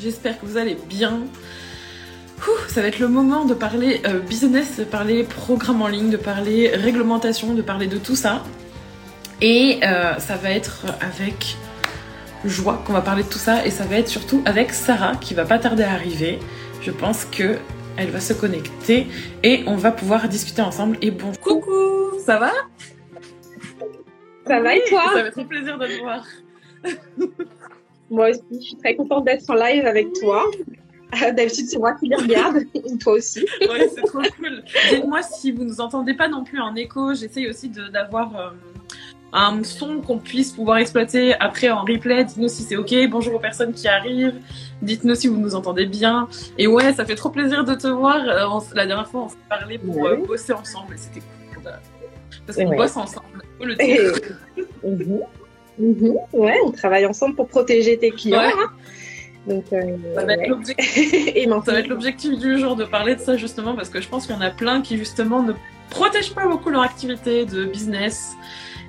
J'espère que vous allez bien. ça va être le moment de parler euh, business, de parler programme en ligne, de parler réglementation, de parler de tout ça. Et euh, ça va être avec joie qu'on va parler de tout ça et ça va être surtout avec Sarah qui va pas tarder à arriver. Je pense que elle va se connecter et on va pouvoir discuter ensemble. Et bon, coucou, ça va? Ça va et toi? Ça va être un plaisir de te voir. Moi aussi, je suis très contente d'être en live avec toi. Euh, d'habitude, c'est moi qui les regarde, toi aussi. ouais, c'est trop cool. Dites-moi si vous nous entendez pas non plus en écho. J'essaye aussi d'avoir euh, un son qu'on puisse pouvoir exploiter après en replay. Dites-nous si c'est OK. Bonjour aux personnes qui arrivent. Dites-nous si vous nous entendez bien. Et ouais, ça fait trop plaisir de te voir. Euh, la dernière fois, on s'est parlé pour bosser ensemble et c'était cool. Parce qu'on bosse ensemble. Le Mhm. Ouais, on travaille ensemble pour protéger tes clients. Hein. Donc, euh, ça va être l'objectif du jour de parler de ça justement parce que je pense qu'il y en a plein qui justement ne protègent pas beaucoup leur activité de business.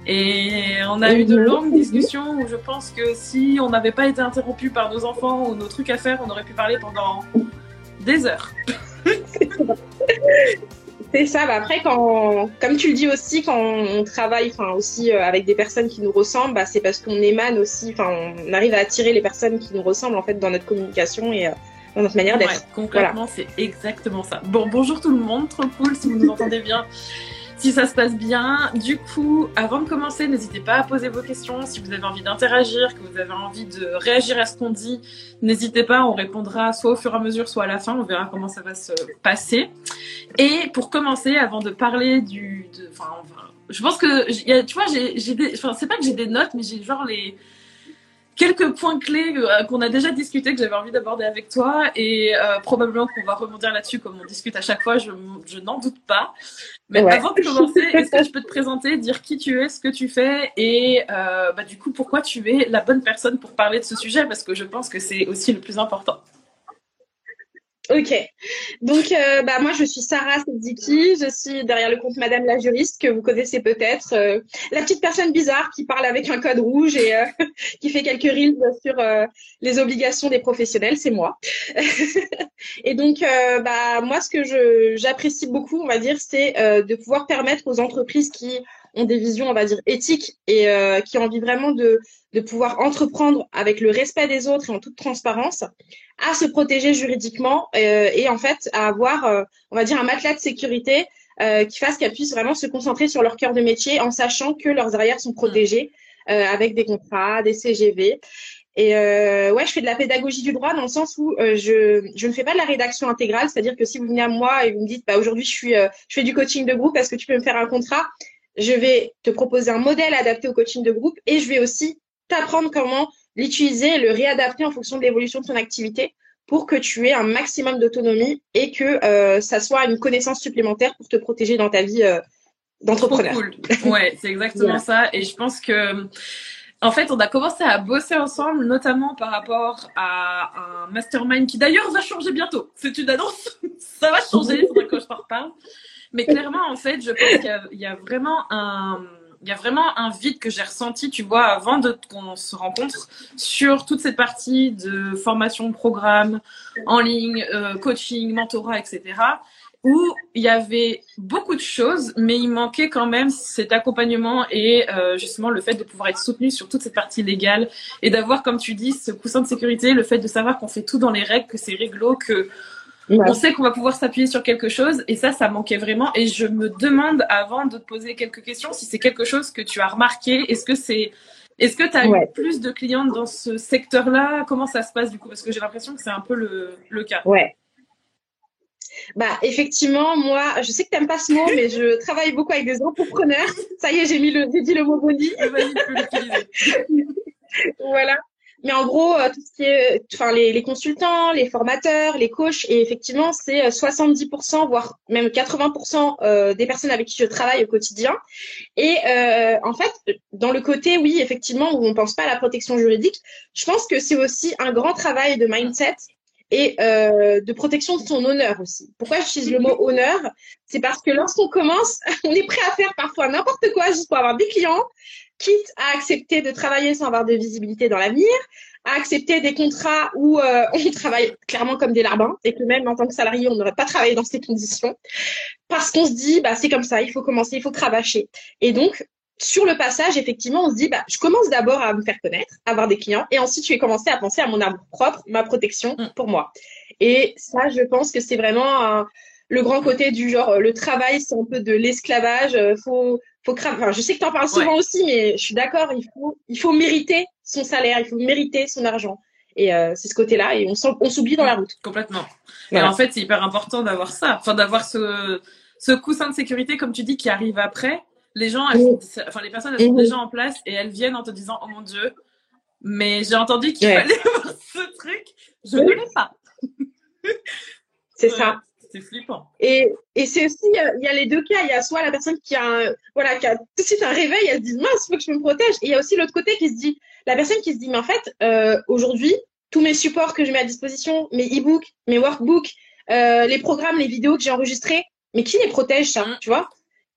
Et on a eu de mhm. longues discussions où je pense que si on n'avait pas été interrompu par nos enfants ou nos trucs à faire, on aurait pu parler pendant des heures. C'est ça. Bah après, quand, comme tu le dis aussi, quand on travaille, enfin aussi euh, avec des personnes qui nous ressemblent, bah, c'est parce qu'on émane aussi. Enfin, on arrive à attirer les personnes qui nous ressemblent en fait dans notre communication et euh, dans notre manière d'être. concrètement, c'est exactement ça. Bon, bonjour tout le monde, trop cool si vous nous entendez bien si ça se passe bien. Du coup, avant de commencer, n'hésitez pas à poser vos questions. Si vous avez envie d'interagir, que vous avez envie de réagir à ce qu'on dit, n'hésitez pas. On répondra soit au fur et à mesure, soit à la fin. On verra comment ça va se passer. Et pour commencer, avant de parler du, enfin, je pense que, tu vois, j'ai, des, enfin, c'est pas que j'ai des notes, mais j'ai genre les quelques points clés euh, qu'on a déjà discuté, que j'avais envie d'aborder avec toi, et euh, probablement qu'on va rebondir là-dessus comme on discute à chaque fois, je, n'en doute pas. Mais avant de commencer, est-ce que je peux te présenter, dire qui tu es, ce que tu fais, et euh, bah, du coup pourquoi tu es la bonne personne pour parler de ce sujet, parce que je pense que c'est aussi le plus important. Ok. Donc, euh, bah, moi, je suis Sarah Sediki. Je suis derrière le compte Madame la juriste que vous connaissez peut-être. Euh, la petite personne bizarre qui parle avec un code rouge et euh, qui fait quelques reels sur les obligations des professionnels, c'est moi. et donc, bah, moi, ce que j'apprécie beaucoup, on va dire, c'est de pouvoir permettre aux entreprises qui ont des visions, on va dire, éthiques et qui ont envie vraiment de, de pouvoir entreprendre avec le respect des autres et en toute transparence, à se protéger juridiquement euh, et en fait à avoir, euh, on va dire, un matelas de sécurité euh, qui fasse qu'elles puissent vraiment se concentrer sur leur cœur de métier en sachant que leurs arrières sont protégées avec des contrats, des CGV. Et ouais, je fais de la pédagogie du droit dans le sens où je, je ne fais pas de la rédaction intégrale, c'est-à-dire que si vous venez à moi et vous me dites bah aujourd'hui je suis je fais du coaching de groupe, est-ce que tu peux me faire un contrat? Je vais te proposer un modèle adapté au coaching de groupe et je vais aussi t'apprendre comment l'utiliser et le réadapter en fonction de l'évolution de ton activité pour que tu aies un maximum d'autonomie et que euh, ça soit une connaissance supplémentaire pour te protéger dans ta vie euh, d'entrepreneur. Cool. Ouais, c'est exactement ça. Et je pense que, en fait, on a commencé à bosser ensemble, notamment par rapport à un mastermind qui d'ailleurs va changer bientôt. C'est une annonce. ça va changer. Il faudrait que je t'en reparle. Mais clairement, en fait, je pense qu'il y, a vraiment un y a vraiment un vide que j'ai ressenti, tu vois, avant de qu'on se rencontre sur toute cette partie de formation, programme, en ligne, euh, coaching, mentorat, etc. Où il y avait beaucoup de choses, mais il manquait quand même cet accompagnement et euh, justement le fait de pouvoir être soutenu sur toute cette partie légale et d'avoir, comme tu dis, ce coussin de sécurité, le fait de savoir qu'on fait tout dans les règles, que c'est réglo, que on sait qu'on va pouvoir s'appuyer sur quelque chose et ça, ça manquait vraiment. Et je me demande, avant de te poser quelques questions, si c'est quelque chose que tu as remarqué. Est-ce que c'est, est-ce que tu as eu plus de clientes dans ce secteur-là? Comment ça se passe du coup? Parce que j'ai l'impression que c'est un peu le, le cas. Ouais. Bah effectivement, moi, je sais que t'aimes pas ce mot, mais je travaille beaucoup avec des entrepreneurs. Ça y est, j'ai mis le, j'ai dit le mot boni. voilà. Mais en gros, euh, tout ce qui est, enfin, les, les, consultants, les formateurs, les coachs, et effectivement, c'est 70%, euh, voire même 80% euh, des personnes avec qui je travaille au quotidien. Et euh, en fait, dans le côté, oui, effectivement, où on pense pas à la protection juridique, je pense que c'est aussi un grand travail de mindset et euh, de protection de son honneur aussi. Pourquoi j'utilise le mot honneur? C'est parce que lorsqu'on commence, on est prêt à faire parfois n'importe quoi juste pour avoir des clients, quitte à accepter de travailler sans avoir de visibilité dans l'avenir, à accepter des contrats où euh, on travaille clairement comme des larbins et que même en tant que salarié, on n'aurait pas travaillé dans ces conditions parce qu'on se dit, bah, c'est comme ça, il faut commencer, il faut cravacher. Et donc, sur le passage, effectivement, on se dit, bah, je commence d'abord à me faire connaître, à avoir des clients, et ensuite, je vais commencer à penser à mon arbre propre, ma protection mm. pour moi. Et ça, je pense que c'est vraiment le grand côté du genre, le travail, c'est un peu de l'esclavage. Euh, faut, Enfin, je sais que tu en parles souvent aussi, mais je suis d'accord. Il faut, il faut mériter son salaire, il faut mériter son argent. Et euh, c'est ce côté-là, et on, s'oublie dans la route. Complètement. Et en fait, c'est hyper important d'avoir ça, enfin d'avoir ce, ce coussin de sécurité, comme tu dis, qui arrive après. Les gens, enfin les personnes, elles sont déjà en place et elles viennent en te disant, oh mon dieu, mais j'ai entendu qu'il fallait avoir ce truc, je ne l'ai pas. c'est ça c'est flippant. Et, et c'est aussi, il y, a les deux cas. Il y a soit la personne qui a, un, voilà, qui a tout de suite un réveil, elle se dit mince, faut que je me protège. Et il y a aussi l'autre côté qui se dit, la personne qui se dit, mais en fait, euh, aujourd'hui, tous mes supports que je mets à disposition, mes e-books, mes workbooks, euh, les programmes, les vidéos que j'ai enregistrés, mais qui les protège ça, tu vois?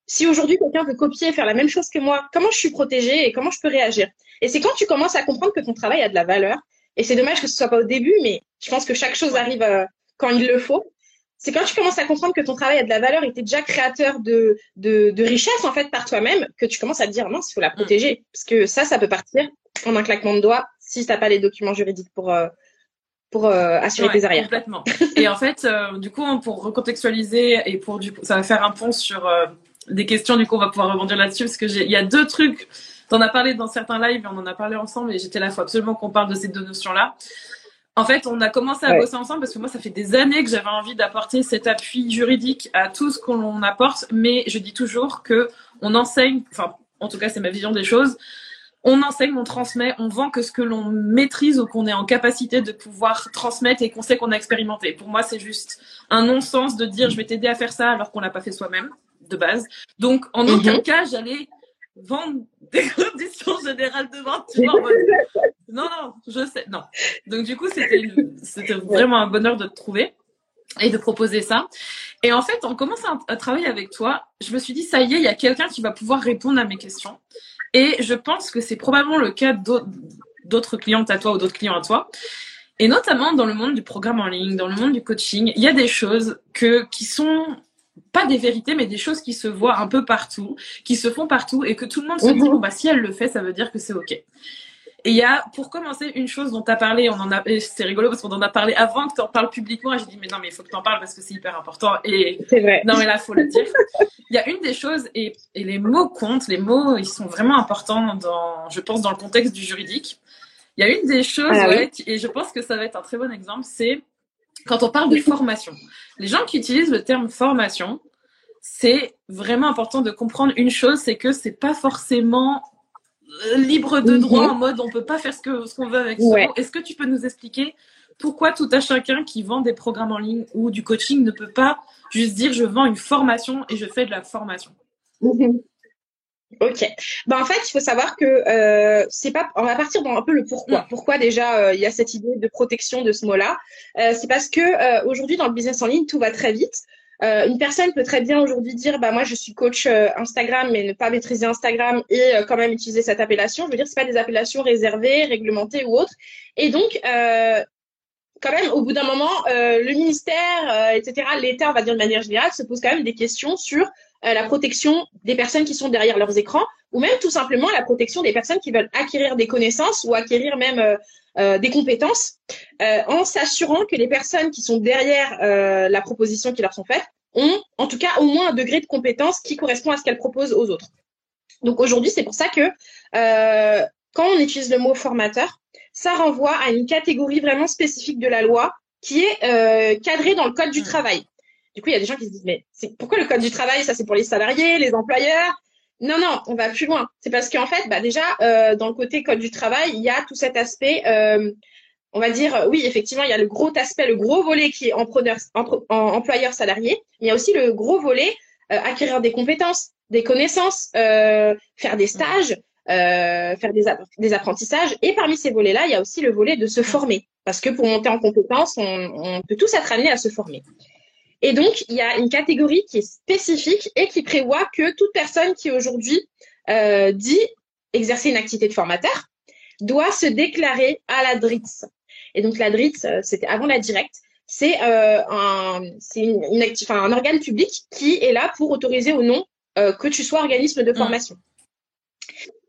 Si aujourd'hui quelqu'un veut copier, faire la même chose que moi, comment je suis protégée et comment je peux réagir? Et c'est quand tu commences à comprendre que ton travail a de la valeur. Et c'est dommage que ce soit pas au début, mais je pense que chaque chose arrive euh, quand il le faut c'est quand tu commences à comprendre que ton travail a de la valeur et tu es déjà créateur de, de, de richesse en fait par toi-même que tu commences à te dire non, il faut la mm. protéger parce que ça ça peut partir en un claquement de doigts si tu n'as pas les documents juridiques pour euh, pour euh, assurer tes arrières. Complètement. et en fait, euh, du coup, pour recontextualiser et pour du coup, ça va faire un pont sur des questions. Du coup, on va pouvoir rebondir là-dessus parce que il y a deux trucs. T'en as parlé dans certains lives, on en a parlé ensemble et j'étais là, faut absolument qu'on parle de ces deux notions-là. En fait, on a commencé à bosser ensemble parce que moi, ça fait des années que j'avais envie d'apporter cet appui juridique à tout ce qu'on apporte, mais je dis toujours que on enseigne, enfin, en tout cas, c'est ma vision des choses. On enseigne, on transmet, on vend que ce que l'on maîtrise ou qu'on est en capacité de pouvoir transmettre et qu'on sait qu'on a expérimenté. Pour moi, c'est juste un non-sens de dire je vais t'aider à faire ça alors qu'on l'a pas fait soi-même de base. Donc, en aucun mhm. cas, j'allais vendre des conditions générales de vente. Tu vois, non, non, je sais, non. Donc du coup, c'était, c'était vraiment un bonheur de te trouver et de proposer ça. Et en fait, en commençant à, travailler avec toi, je me suis dit, ça y est, il y a quelqu'un qui va pouvoir répondre à mes questions. Et je pense que c'est probablement le cas d'autres clientes à toi ou d'autres clients à toi. Et notamment dans le monde du programme en ligne, dans le monde du coaching, il y a des choses que, qui sont pas des vérités, mais des choses qui se voient un peu partout, qui se font partout et que tout le monde se dit, mhm. bon, bah, si elle le fait, ça veut dire que c'est OK. Et il y a, pour commencer, une chose dont tu as parlé, on en a, c'est rigolo parce qu'on en a parlé avant que tu en parles publiquement et j'ai dit, mais non, mais il faut que tu en parles parce que c'est hyper important. Et c'est vrai. Non, mais là, faut le dire. Il y a une des choses, et, et les mots comptent, les mots, ils sont vraiment importants dans, je pense, dans le contexte du juridique. Il y a une des choses, ah ouais, et je pense que ça va être un très bon exemple, c'est quand on parle de formation. Les gens qui utilisent le terme formation, c'est vraiment important de comprendre une chose, c'est que c'est pas forcément euh, libre de droit mhm. en mode on peut pas faire ce que ce qu'on veut avec ça. Est-ce que tu peux nous expliquer pourquoi tout à chacun qui vend des programmes en ligne ou du coaching ne peut pas juste dire je vends une formation et je fais de la formation? Mhm. Ok. Ben en fait, il faut savoir que euh, c'est pas. On va partir dans un peu le pourquoi. Mm. Pourquoi déjà euh, il y a cette idée de protection de ce mot-là? Euh, C'est parce que euh, aujourd'hui dans le business en ligne, tout va très vite. Euh, une personne peut très bien aujourd'hui dire bah moi je suis coach euh, Instagram mais ne pas maîtriser Instagram et euh, quand même utiliser cette appellation. Je veux dire c'est pas des appellations réservées, réglementées ou autres. Et donc quand même au bout d'un moment le ministère etc l'État on va dire de manière générale se pose quand même des questions sur la protection des personnes qui sont derrière leurs écrans ou même tout simplement la protection des personnes qui veulent acquérir des connaissances ou acquérir même euh, des compétences euh, en s'assurant que les personnes qui sont derrière euh, la proposition qui leur sont faites ont en tout cas au moins un degré de compétence qui correspond à ce qu'elles proposent aux autres. Donc aujourd'hui, c'est pour ça que quand on utilise le mot formateur, ça renvoie à une catégorie vraiment spécifique de la loi qui est cadrée dans le code du mmh. travail. Du coup, il y a des gens qui se disent, mais pourquoi le code du travail, ça c'est pour les salariés, les employeurs? Non, non, on va plus loin. C'est parce qu'en fait, bah, déjà, euh, dans le côté code du travail, il y a tout cet aspect, euh, on va dire, oui, effectivement, il y a le gros aspect, le gros volet qui est employeur salarié. Il y a aussi le gros volet euh, acquérir des compétences, des connaissances, euh, faire des stages. Euh, faire des, des, apprentissages. Et parmi ces volets-là, il y a aussi le volet de se former. Parce que pour monter en compétences, on, on peut tous être amenés à se former. Et donc, il y a une catégorie qui est spécifique et qui prévoit que toute personne qui aujourd'hui euh, dit exercer une activité de formateur doit se déclarer à la DRITS. Et donc, la DRITS, euh, c'était avant la directe, c'est euh, un, une, une enfin, un organe public qui est là pour autoriser ou non euh, que tu sois organisme de mmh. formation.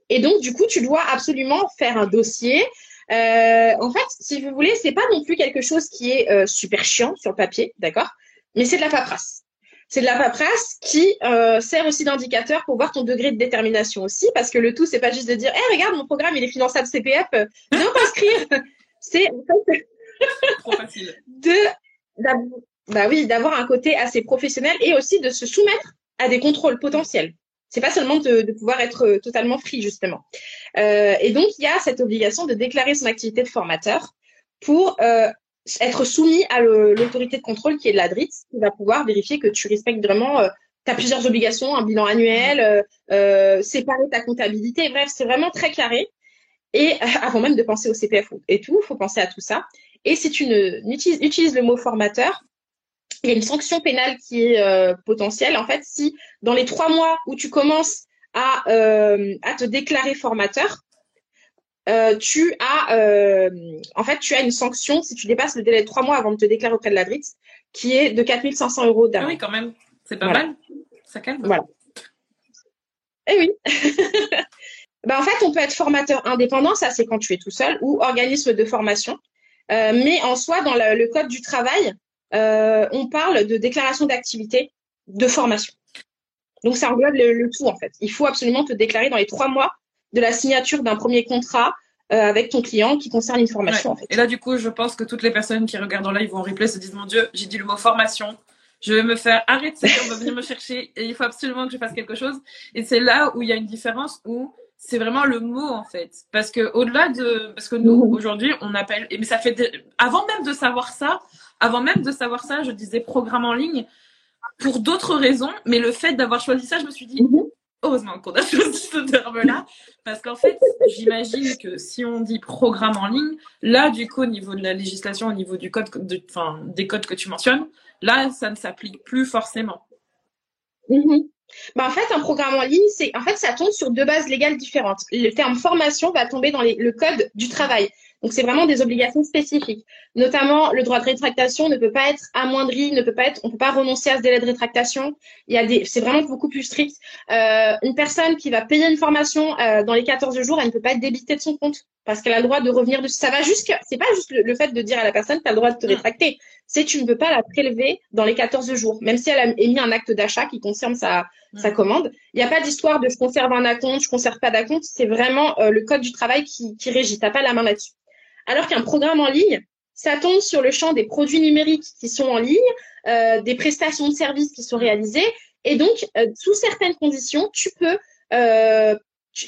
Et donc, du coup, tu dois absolument faire un dossier. Euh, en fait, si vous voulez, c'est pas non plus quelque chose qui est euh, super chiant sur le papier, d'accord? Mais c'est de la paperasse. C'est de la paperasse qui euh, sert aussi d'indicateur pour voir ton degré de détermination aussi, parce que le tout, c'est pas juste de dire, eh regarde, mon programme, il est finançable CPF, viens t'inscrire. c'est en fait de bah oui, d'avoir un côté assez professionnel et aussi de se soumettre à des contrôles potentiels. C'est pas seulement de, de, pouvoir être euh, totalement free justement. Euh, et donc il y a cette obligation de déclarer son activité de formateur pour euh, être soumis à l'autorité de contrôle qui est de la DRITS, qui va pouvoir vérifier que tu respectes vraiment, euh, tu as plusieurs obligations, un bilan annuel, euh, euh, séparer ta comptabilité, bref, c'est vraiment très carré. Et euh, avant même de penser au CPF et tout, il faut penser à tout ça. Et si tu ne, utilises, le mot formateur, il y a une sanction pénale qui est euh, potentielle. En fait, si dans les trois mois où tu commences à, à te déclarer formateur, euh, tu as euh, en fait tu as une sanction si tu dépasses le délai de trois mois avant de te déclarer auprès de la DRITS qui est de 4500 euros d'amende. Ah oui, quand même, c'est pas mal. Ça calme. Voilà. Eh oui. bah, en fait, on peut être formateur indépendant, ça c'est quand tu es tout seul, ou organisme de formation. Euh, mais en soi, dans le, le code du travail, euh, on parle de déclaration d'activité de formation. Donc ça englobe le, le, tout en fait. Il faut absolument te déclarer dans les trois mois de la signature d'un premier contrat euh, avec ton client qui concerne une formation. En fait. Et là, du coup, je pense que toutes les personnes qui regardent en live ou en replay se disent Mon Dieu, j'ai dit le mot formation. Je vais me faire arrêter, on va venir me chercher et il faut absolument que je fasse quelque chose. Et c'est là où il y a une différence où c'est vraiment le mot en fait parce que au-delà de parce que nous aujourd'hui on appelle mais ça fait avant même de savoir ça avant même de savoir ça je disais programme en ligne pour d'autres raisons mais le fait d'avoir choisi ça je me suis dit mhm qu'on ce terme-là, parce qu'en fait, j'imagine que si on dit programme en ligne, là, du coup, au niveau de la législation, au niveau du code, des codes que tu mentionnes, là, ça ne s'applique plus forcément. Mm-hmm. Bah, en fait, un programme en ligne, c'est en fait, ça tombe sur deux bases légales différentes. Le terme formation va tomber dans le code du travail. Donc, c'est vraiment des obligations spécifiques. Notamment, le droit de rétractation ne peut pas être amoindri, ne peut pas être, on peut pas renoncer à ce délai de rétractation. Il y a des, c'est vraiment beaucoup plus strict. Euh, une personne qui va payer une formation euh, dans les 14 jours, elle ne peut pas être débitée de son compte parce qu'elle a le droit de revenir dessus. Ça va jusqu'à, c'est pas juste le, fait de dire à la personne, tu as le droit de te rétracter. C'est tu ne peux pas la prélever dans les 14 jours, même si elle a émis un acte d'achat qui concerne sa, sa commande. Il n'y a pas d'histoire de je conserve un acompte, je conserve pas d'acompte. C'est vraiment euh, le code du travail qui, qui régit. T'as pas la main là-dessus. Alors qu'un programme en ligne, ça tombe sur le champ des produits numériques qui sont en ligne, euh, des prestations de services qui sont réalisées. Et donc, euh, sous certaines conditions, tu peux... Euh,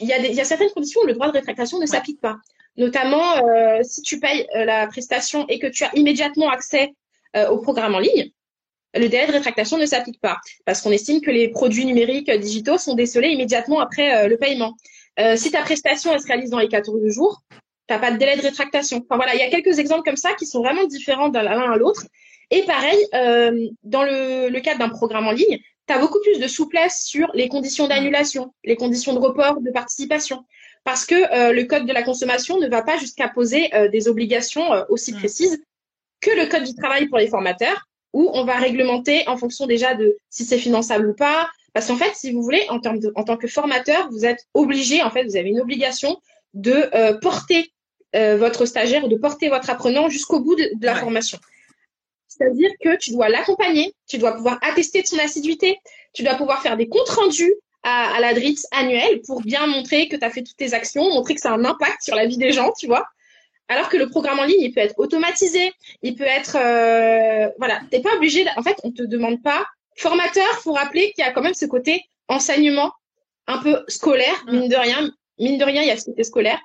il y, a y a certaines conditions où le droit de rétractation ne s'applique pas. Notamment, euh, si tu payes euh, la prestation et que tu as immédiatement accès au programme en ligne, le délai de rétractation ne s'applique pas parce qu'on estime que les produits numériques digitaux sont décelés immédiatement après le paiement. si ta prestation elle se réalise dans les 14 jours, T'as pas de délai de rétractation. Enfin voilà, il y a quelques exemples comme ça qui sont vraiment différents d'un l'un à l'autre. Et pareil, euh, dans le, le cadre d'un programme en ligne, tu as beaucoup plus de souplesse sur les conditions d'annulation, les conditions de report, de participation. Parce que euh, le code de la consommation ne va pas jusqu'à poser euh, des obligations euh, aussi mm. précises que le code du travail pour les formateurs, où on va réglementer en fonction déjà de si c'est finançable ou pas. Parce qu'en fait, si vous voulez, en, termes de, en tant que formateur, vous êtes obligé, en fait, vous avez une obligation de euh, porter euh, votre stagiaire ou de porter votre apprenant jusqu'au bout de, la formation. C'est-à-dire que tu dois l'accompagner, tu dois pouvoir attester de son assiduité, tu dois pouvoir faire des comptes rendus à, à la DRITS annuelle pour bien montrer que tu as fait toutes tes actions, montrer que ça a un impact sur la vie des gens, tu vois. Alors que le programme en ligne, il peut être automatisé, il peut être, euh, voilà, t'es pas obligé. En fait, on te demande pas. Formateur, faut rappeler qu'il y a quand même ce côté enseignement un peu scolaire, mm. mine de rien. Mine de rien, il y a ce côté scolaire.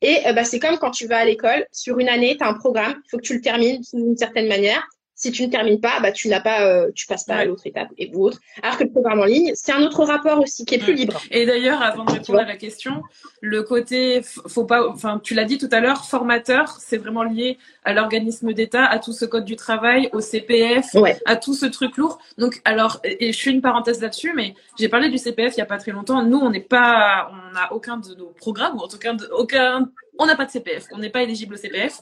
Et euh, bah, c'est comme quand tu vas à l'école, sur une année, tu as un programme, il faut que tu le termines d'une certaine manière. Si tu ne termines pas, bah, tu n'as pas, euh, tu passes pas à l'autre étape et ou autre. Alors que le programme en ligne, c'est un autre rapport aussi qui est plus libre. Et d'ailleurs, avant de répondre à la question, le côté, faut pas, enfin, tu l'as dit tout à l'heure, formateur, c'est vraiment lié à l'organisme d'État, à tout ce code du travail, au CPF, à tout ce truc lourd. Donc, alors, et je fais une parenthèse là-dessus, mais j'ai parlé du CPF il y a pas très longtemps. Nous, on n'est pas, on n'a aucun de nos programmes, ou en tout cas, aucun on n'a pas de CPF, on n'est pas éligible au CPF.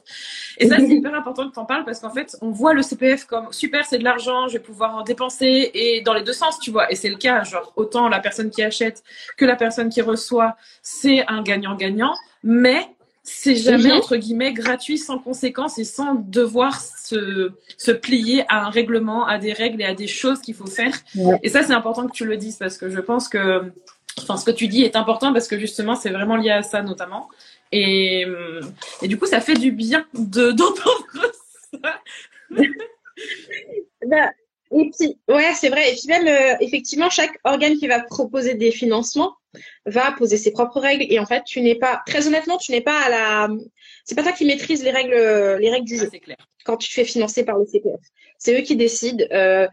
Et ça, c'est hyper important que tu en parles parce qu'en fait, on voit le CPF comme super, c'est de l'argent, je vais pouvoir en dépenser et dans les deux sens, tu vois. Et c'est le cas, genre, autant la personne qui achète que la personne qui reçoit, c'est un gagnant-gagnant, mais c'est jamais, entre guillemets, gratuit, sans conséquence et sans devoir se, se plier à un règlement, à des règles et à des choses qu'il faut faire. Et ça, c'est important que tu le dises parce que je pense que, enfin, ce que tu dis est important parce que justement, c'est vraiment lié à ça notamment. Et, et du coup, ça fait du bien de d'entendre ça. bah, et puis, ouais, c'est vrai. Et puis même, euh, effectivement, chaque organe qui va proposer des financements va poser ses propres règles. Et en fait, tu n'es pas, très honnêtement, tu n'es pas à la, c'est pas toi qui maîtrise les règles, les règles du jeu. clair. Quand tu te fais financer par le CPF, c'est eux qui décident. Euh,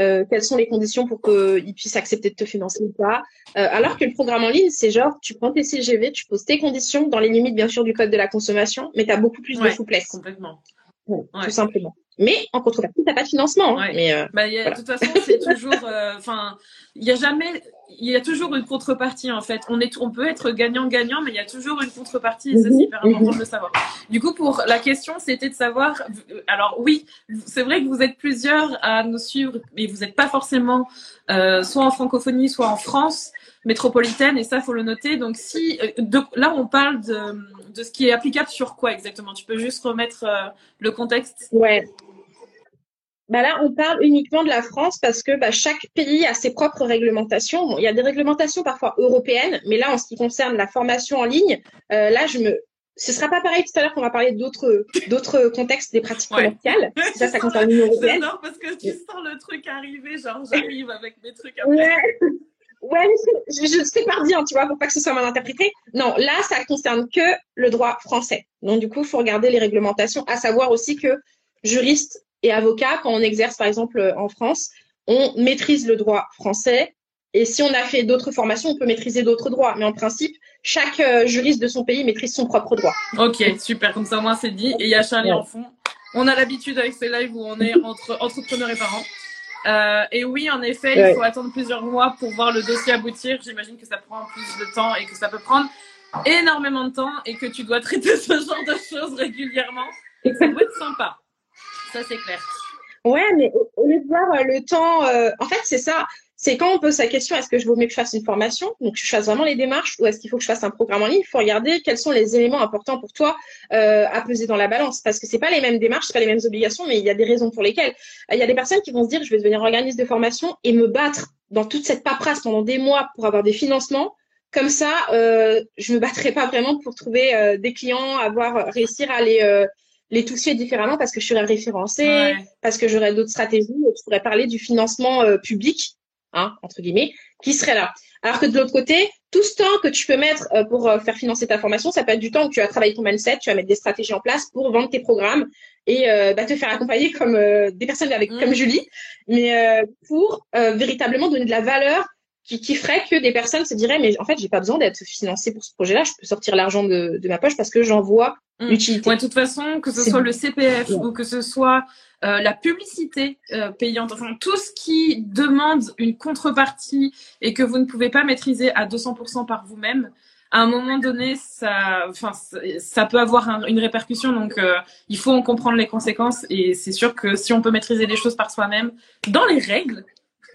euh, quelles sont les conditions pour qu'ils puissent accepter de te financer ou pas. Euh, alors que le programme en ligne, c'est genre, tu prends tes CGV, tu poses tes conditions dans les limites, bien sûr, du code de la consommation, mais tu as beaucoup plus de souplesse. Complètement. Tout simplement. Mais en contrepartie, t'as pas de financement. Hein. Mais euh, bah, De toute façon, c'est toujours. Enfin, il y a jamais il y a toujours une contrepartie en fait. On, est, on peut être gagnant-gagnant, mais il y a toujours une contrepartie et ça c'est hyper important de le savoir. Du coup, pour la question, c'était de savoir. Alors oui, c'est vrai que vous êtes plusieurs à nous suivre, mais vous n'êtes pas forcément euh, soit en francophonie, soit en France métropolitaine, et ça faut le noter. Donc si euh, là on parle de, de ce qui est applicable sur quoi exactement? Tu peux juste remettre euh, le contexte? Ouais. Bah là, on parle uniquement de la France parce que bah, chaque pays a ses propres réglementations. il y a des réglementations parfois européennes, mais là, en ce qui concerne la formation en ligne, euh, là, je me, ce sera pas pareil tout à l'heure qu'on va parler d'autres d'autres contextes des pratiques commerciales. Ça, ça concerne l'Union européenne. Non, parce que tu sens le truc arriver, genre j'arrive avec mes trucs après. Ouais. Ouais, je, je sépare bien, tu vois, pour pas que ce soit mal interprété. Non, là, ça concerne que le droit français. Donc, du coup, faut regarder les réglementations, à savoir aussi que juriste et avocat, quand on exerce par exemple euh, en France, on maîtrise le droit français. Et si on a fait d'autres formations, on peut maîtriser d'autres droits. Mais en principe, chaque euh, juriste de son pays maîtrise son propre droit. Ok, super. Comme ça, moi, c'est dit. Et il y a Charlie en fond. On a l'habitude avec ces lives où on est entre entrepreneurs et parents. Euh, et oui, en effet, il faut attendre plusieurs mois pour voir le dossier aboutir. J'imagine que ça prend plus de temps et que ça peut prendre énormément de temps et que tu dois traiter ce genre de choses régulièrement. Et ça doit être sympa. Ça, c'est clair. Ouais, mais au lieu de voir euh, le temps, euh, en fait, c'est ça. C'est quand on pose sa question, est-ce que je vaut mieux que je fasse une formation, donc je fasse vraiment les démarches, ou est-ce qu'il faut que je fasse un programme en ligne? Il faut regarder quels sont les éléments importants pour toi euh, à peser dans la balance, parce que c'est pas les mêmes démarches, c'est pas les mêmes obligations, mais il y a des raisons pour lesquelles. Il y a des personnes qui vont se dire, je vais devenir organisme de formation et me battre dans toute cette paperasse pendant des mois pour avoir des financements. Comme ça, je me battrai pas vraiment pour trouver des clients, avoir réussir à les les toucher différemment parce que je serais référencée, parce que j'aurais d'autres stratégies et je pourrais parler du financement euh, public, hein, entre guillemets, qui serait là. Alors que de l'autre côté, tout ce temps que tu peux mettre euh, pour euh, faire financer ta formation, ça peut être du temps où tu vas travailler ton mindset, tu vas mettre des stratégies en place pour vendre tes programmes et bah, te faire accompagner comme des personnes avec mmh. comme Julie, mais pour véritablement donner de la valeur qui, qui ferait que des personnes se diraient mais en fait j'ai pas besoin d'être financé pour ce projet-là, je peux sortir l'argent de, de ma poche parce que j'en vois mmh. l'utilité. de toute façon, que ce soit le CPF ou que ce soit euh, la publicité euh, payante, enfin tout ce qui demande une contrepartie et que vous ne pouvez pas maîtriser à 200% par vous-même, à un moment donné, ça, enfin, ça peut avoir une répercussion. Donc, euh, il faut en comprendre les conséquences. Et c'est sûr que si on peut maîtriser les choses par soi-même, dans les règles,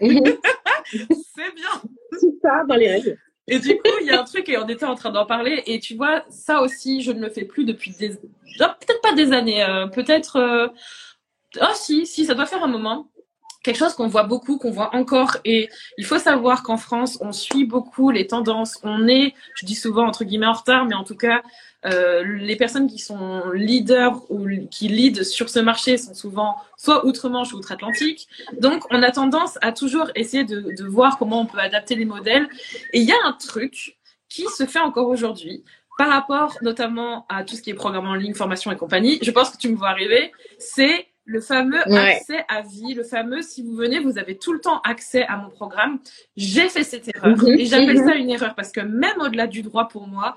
c'est bien. C'est ça, dans les règles. Et du coup, il y a un truc, et on était en train d'en parler, et tu vois, ça aussi, je ne le fais plus depuis des... peut-être pas des années, euh, peut-être... Euh... Oh si, si, ça doit faire un moment. quelque chose qu'on voit beaucoup, qu'on voit encore. Et il faut savoir qu'en France, on suit beaucoup les tendances. On est, je dis souvent entre guillemets en retard, mais en tout cas, euh, les personnes qui sont leaders ou qui lead sur ce marché sont souvent soit outre-Manche ou outre-Atlantique. Donc, on a tendance à toujours essayer de, de voir comment on peut adapter les modèles. Et il y a un truc qui se fait encore aujourd'hui par rapport notamment à tout ce qui est programme en ligne, formation et compagnie. Je pense que tu me vois arriver. C'est le fameux accès à vie, le fameux si vous venez, vous avez tout le temps accès à mon programme. J'ai fait cette erreur mhm. et j'appelle mhm. ça une erreur parce que même au-delà du droit pour moi,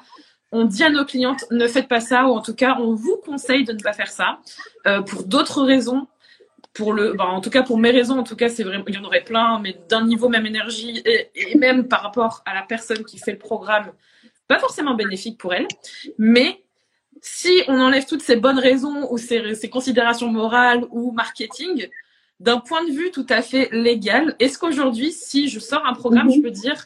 on dit à nos clientes ne faites pas ça ou en tout cas on vous conseille de ne pas faire ça euh, pour d'autres raisons. Pour le, bah, en tout cas pour mes raisons, en tout cas c'est vraiment, il y en aurait plein, mais d'un niveau même énergie et, et, même par rapport à la personne qui fait le programme, pas forcément bénéfique pour elle, mais si on enlève toutes ces bonnes raisons ou ces, considérations morales ou marketing, d'un point de vue tout à fait légal, est-ce qu'aujourd'hui, si je sors un programme, je mhm. peux dire,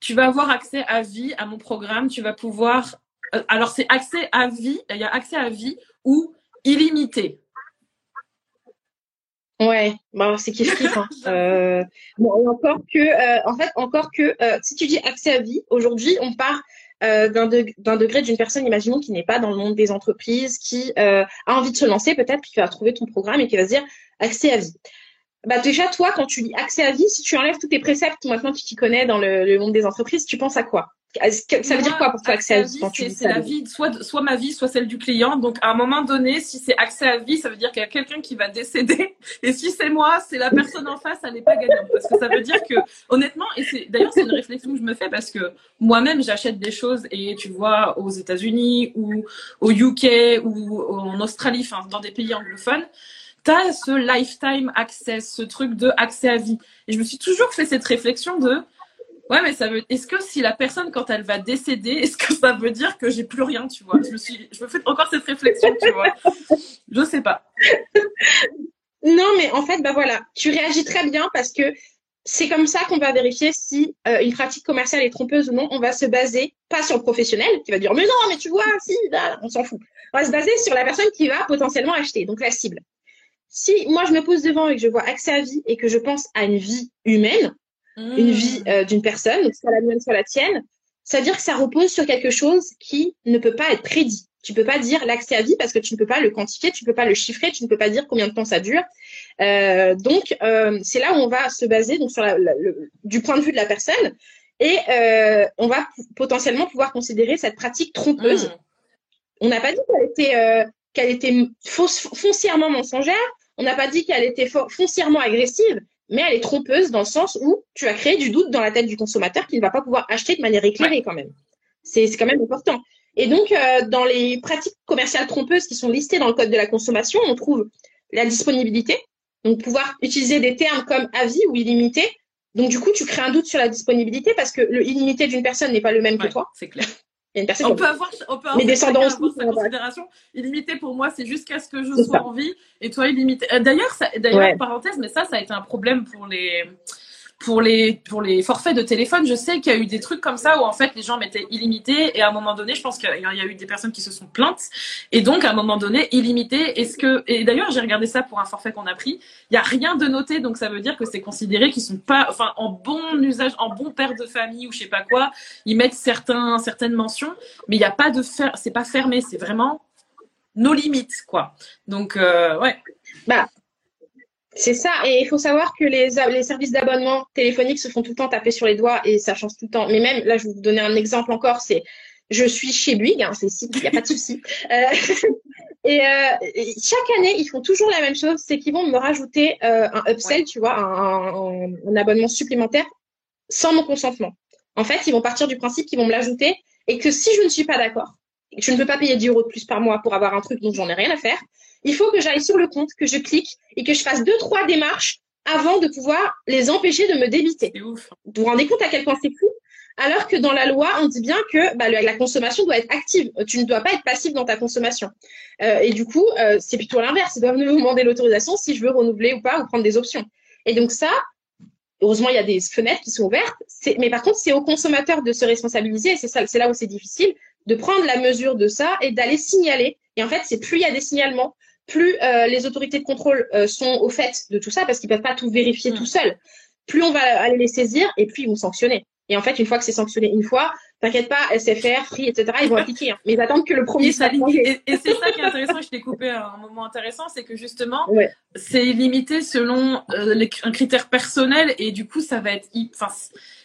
tu vas avoir accès à vie à mon programme, tu vas pouvoir... Euh, alors, c'est accès à vie, il y a accès à vie ou illimité. Ouais, bah c'est kiff kiff. Hein. euh, bon, encore que, euh, en fait, encore que, euh, si tu dis accès à vie, aujourd'hui, on part d'un degré d'une personne, imaginons, qui n'est pas dans le monde des entreprises, qui a envie de se lancer peut-être, puis qui va trouver ton programme et qui va se dire accès à vie. Bah déjà, toi, quand tu dis accès à vie, si tu enlèves tous tes préceptes, maintenant tu t'y connais dans le, monde des entreprises, tu penses à quoi? Ça veut dire quoi pour toi accès à vie C'est la vie, soit, soit ma vie, soit celle du client. Donc à un moment donné, si c'est accès à vie, ça veut dire qu'il y a quelqu'un qui va décéder. Et si c'est moi, c'est la personne en face, elle n'est pas gagnante. Parce que ça veut dire que, honnêtement, et c'est d'ailleurs c'est une réflexion que je me fais parce que moi-même j'achète des choses et tu vois aux États-Unis ou au UK ou en Australie, enfin dans des pays anglophones t'as ce lifetime access, ce truc de accès à vie. Et je me suis toujours fait cette réflexion de Ouais, mais ça veut. Est-ce que si la personne, quand elle va décéder, est-ce que ça veut dire que j'ai plus rien, tu vois? Je me suis, je me fais encore cette réflexion, tu vois. Je sais pas. Non, mais en fait, bah voilà, tu réagis très bien parce que c'est comme ça qu'on va vérifier si euh, une pratique commerciale est trompeuse ou non. On va se baser pas sur le professionnel qui va dire mais non, mais tu vois, si, là, on s'en fout. On va se baser sur la personne qui va potentiellement acheter, donc la cible. Si moi je me pose devant et que je vois accès à vie et que je pense à une vie humaine, une vie euh, d'une personne, soit la mienne, soit la tienne, ça veut dire que ça repose sur quelque chose qui ne peut pas être prédit. Tu peux pas dire l'accès à vie parce que tu ne peux pas le quantifier, tu ne peux pas le chiffrer, tu ne peux pas dire combien de temps ça dure. Euh, donc euh, c'est là où on va se baser donc sur la, le, du point de vue de la personne et euh, on va potentiellement pouvoir considérer cette pratique trompeuse. Mmh. On n'a pas dit qu'elle était euh, qu'elle était foncièrement mensongère. On n'a pas dit qu'elle était foncièrement agressive mais elle est trompeuse dans le sens où tu vas créer du doute dans la tête du consommateur qui ne va pas pouvoir acheter de manière éclairée quand même. C'est quand même important. Et donc, euh, dans les pratiques commerciales trompeuses qui sont listées dans le code de la consommation, on trouve la disponibilité, donc pouvoir utiliser des termes comme avis ou illimité. Donc, du coup, tu crées un doute sur la disponibilité parce que le illimité d'une personne n'est pas le même que toi. C'est clair on peut avoir, on peut avoir, descendants sa considération. Illimité pour moi, c'est jusqu'à ce que je sois en vie. Et toi, illimité. Euh, d'ailleurs, d'ailleurs, parenthèse, mais ça, ça a été un problème pour les, pour les pour les forfaits de téléphone, je sais qu'il y a eu des trucs comme ça où en fait les gens mettaient illimité et à un moment donné, je pense qu'il y a eu des personnes qui se sont plaintes et donc à un moment donné illimité. Est-ce que et d'ailleurs j'ai regardé ça pour un forfait qu'on a pris, il y a rien de noté donc ça veut dire que c'est considéré qu'ils sont pas enfin en bon usage, en bon père de famille ou je sais pas quoi, ils mettent certains certaines mentions, mais il n'y a pas de fer, c'est pas fermé, c'est vraiment nos limites quoi. Donc euh, ouais. Bah c'est ça, et il faut savoir que les, les services d'abonnement téléphonique se font tout le temps taper sur les doigts et ça change tout le temps. Mais même, là, je vais vous donner un exemple encore, c'est je suis chez Bouygues, hein, c'est ici, il n'y a pas de souci. Euh, et, euh, chaque année, ils font toujours la même chose, c'est qu'ils vont me rajouter euh, un upsell, tu vois, un, un, abonnement supplémentaire sans mon consentement. En fait, ils vont partir du principe qu'ils vont me l'ajouter et que si je ne suis pas d'accord, je ne peux pas payer 10 euros de plus par mois pour avoir un truc dont j'en ai rien à faire, il faut que j'aille sur le compte, que je clique et que je fasse deux, trois démarches avant de pouvoir les empêcher de me débiter. Vous vous rendez compte à quel point c'est fou? Alors que dans la loi, on dit bien que bah, la consommation doit être active. Tu ne dois pas être passif dans ta consommation. Euh, et du coup, euh, c'est plutôt l'inverse. Ils doivent me demander l'autorisation si je veux renouveler ou pas ou prendre des options. Et donc ça, heureusement, il y a des fenêtres qui sont ouvertes. Mais par contre, c'est au consommateur de se responsabiliser. Et c'est là où c'est difficile de prendre la mesure de ça et d'aller signaler. Et en fait, c'est plus il y a des signalements, plus euh, les autorités de contrôle euh, sont au fait de tout ça, parce qu'ils peuvent pas tout vérifier Mm. tout seuls, plus on va aller les saisir et plus ils vont sanctionner. Et en fait, une fois que c'est sanctionné une fois, t'inquiète pas, SFR, Free, etc., ils vont appliquer. hein. Mais ils attendent que le premier soit et- et c'est ça qui est intéressant, je t'ai coupé à un moment intéressant, c'est que justement, Ouais. c'est limité selon euh, les- un critère personnel et du coup, ça va être, enfin,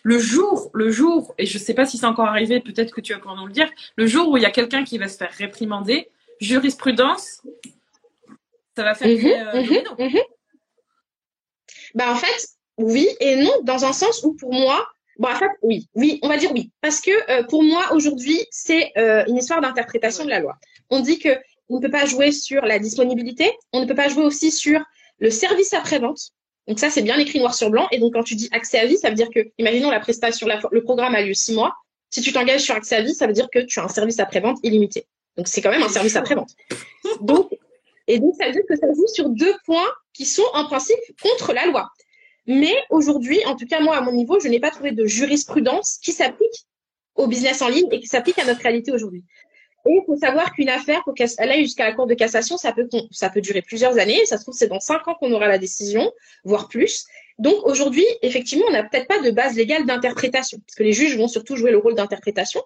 le jour, le jour, et je sais pas si c'est encore arrivé, peut-être que tu vas pouvoir nous le dire, le jour où il y a quelqu'un qui va se faire réprimander, jurisprudence, ça va faire Mhm, effet, euh, mhm, mhm. Bah en fait, oui et non, dans un sens où pour moi, bon en fait, oui, oui, on va dire oui, parce que euh, pour moi aujourd'hui c'est euh, une histoire d'interprétation de la loi. On dit que on ne peut pas jouer sur la disponibilité, on ne peut pas jouer aussi sur le service après-vente. Donc ça c'est bien écrit noir sur blanc. Et donc quand tu dis accès à vie, ça veut dire que, imaginons la prestation, le programme a lieu six mois. Si tu t'engages sur accès à vie, ça veut dire que tu as un service après-vente illimité. Donc c'est quand même un service après-vente. Donc et donc, ça veut dire que ça joue sur deux points qui sont en principe contre la loi. Mais aujourd'hui, en tout cas, moi, à mon niveau, je n'ai pas trouvé de jurisprudence qui s'applique au business en ligne et qui s'applique à notre réalité aujourd'hui. Et il faut savoir qu'une affaire, pour qu'elle aille jusqu'à la Cour de cassation, ça peut, ça peut durer plusieurs années. Ça se trouve, c'est dans cinq ans qu'on aura la décision, voire plus. Donc aujourd'hui, effectivement, on n'a peut-être pas de base légale d'interprétation, parce que les juges vont surtout jouer le rôle d'interprétation.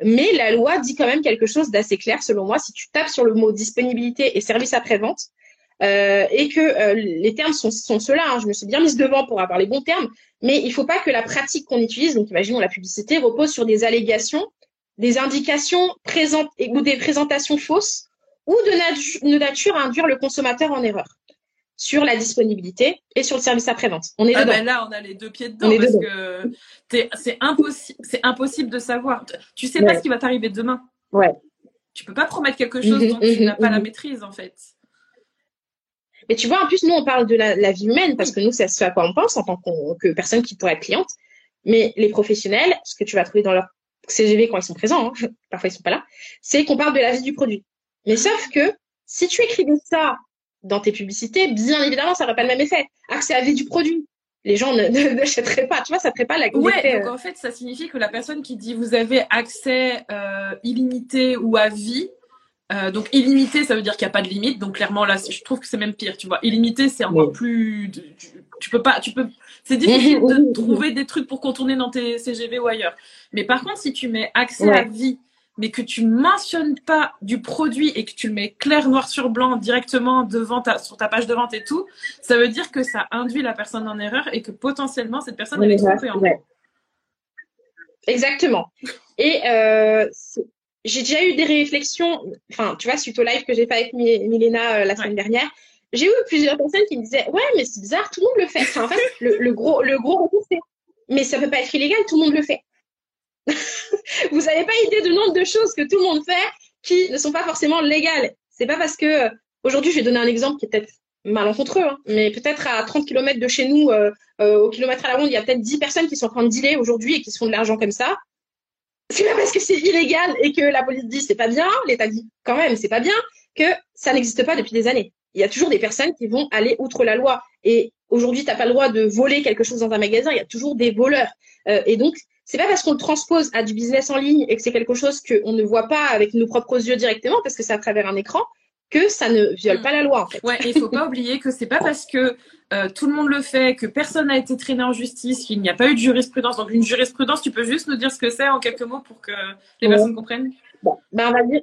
Mais la loi dit quand même quelque chose d'assez clair, selon moi. Si tu tapes sur le mot disponibilité et service après-vente, euh, et que euh, les termes sont, sont ceux-là, hein, je me suis bien mise devant pour avoir les bons termes, mais il faut pas que la pratique qu'on utilise, donc imaginons la publicité, repose sur des allégations, des indications présentes ou des présentations fausses, ou de, natu- de nature à induire le consommateur en erreur sur la disponibilité et sur le service après-vente. On est Ah dedans. ben là, on a les deux pieds dedans On parce dedans. que c'est impossible, c'est impossible de savoir. Tu sais pas ce qui va t'arriver demain. Ouais. Tu peux pas promettre quelque chose Mhm, dont tu mhm, n'as pas la mhm. maîtrise en fait. Mais tu vois, en plus, nous, on parle de la, la vie humaine parce que nous, c'est ce à quoi on pense en tant que personne qui pourrait être cliente. Mais les professionnels, ce que tu vas trouver dans leur CGV quand ils sont présents, hein, parfois ils sont pas là, c'est qu'on parle de la vie du produit. Mais sauf que si tu écrivais ça dans tes publicités, bien évidemment, ça n'aurait pas le même effet. Accès à la vie du produit. Les gens ne, ne, n'achèteraient pas. Tu vois, ça ferait pas la Ouais, l'effet, donc euh, en fait, ça signifie que la personne qui dit vous avez accès euh, illimité ou à vie, euh, donc illimité, ça veut dire qu'il n'y a pas de limite. Donc clairement là, je trouve que c'est même pire. Tu vois, illimité, c'est encore Oui. plus. Tu, tu peux pas, tu peux. C'est difficile de trouver des trucs pour contourner dans tes CGV ou ailleurs. Mais par contre, si tu mets accès Ouais. à vie, mais que tu mentionnes pas du produit et que tu le mets clair noir sur blanc directement devant ta, sur ta page de vente et tout, ça veut dire que ça induit la personne en erreur et que potentiellement cette personne elle est trompée en ouais. Exactement. Et euh, j'ai déjà eu des réflexions, enfin, tu vois, suite au live que j'ai fait avec Mi- Milena euh, la semaine dernière, j'ai eu plusieurs personnes qui me disaient, ouais, mais c'est bizarre, tout le monde le fait. Enfin, en fait, le, le gros, le gros retour, c'est, mais ça peut pas être illégal, tout le monde le fait. Vous n'avez pas idée du nombre de choses que tout le monde fait qui ne sont pas forcément légales. C'est pas parce que, euh, aujourd'hui, je vais donner un exemple qui est peut-être malencontreux, hein, mais peut-être à 30 km de chez nous, euh, euh, au kilomètre à la ronde, il y a peut-être 10 personnes qui sont en train de dealer aujourd'hui et qui se font de l'argent comme ça. C'est pas parce que c'est illégal et que la police dit c'est pas bien, l'État dit quand même c'est pas bien, que ça n'existe pas depuis des années. Il y a toujours des personnes qui vont aller outre la loi. Et aujourd'hui, t'as pas le droit de voler quelque chose dans un magasin, il y a toujours des voleurs. Euh, et donc, c'est pas parce qu'on le transpose à du business en ligne et que c'est quelque chose qu'on ne voit pas avec nos propres yeux directement, parce que c'est à travers un écran, que ça ne viole pas la loi en fait. Ouais, il faut pas oublier que c'est pas parce que euh, tout le monde le fait, que personne n'a été traîné en justice, qu'il n'y a pas eu de jurisprudence. Donc une jurisprudence, tu peux juste nous dire ce que c'est en quelques mots pour que les Ouais. personnes comprennent. Bon, ben on va dire,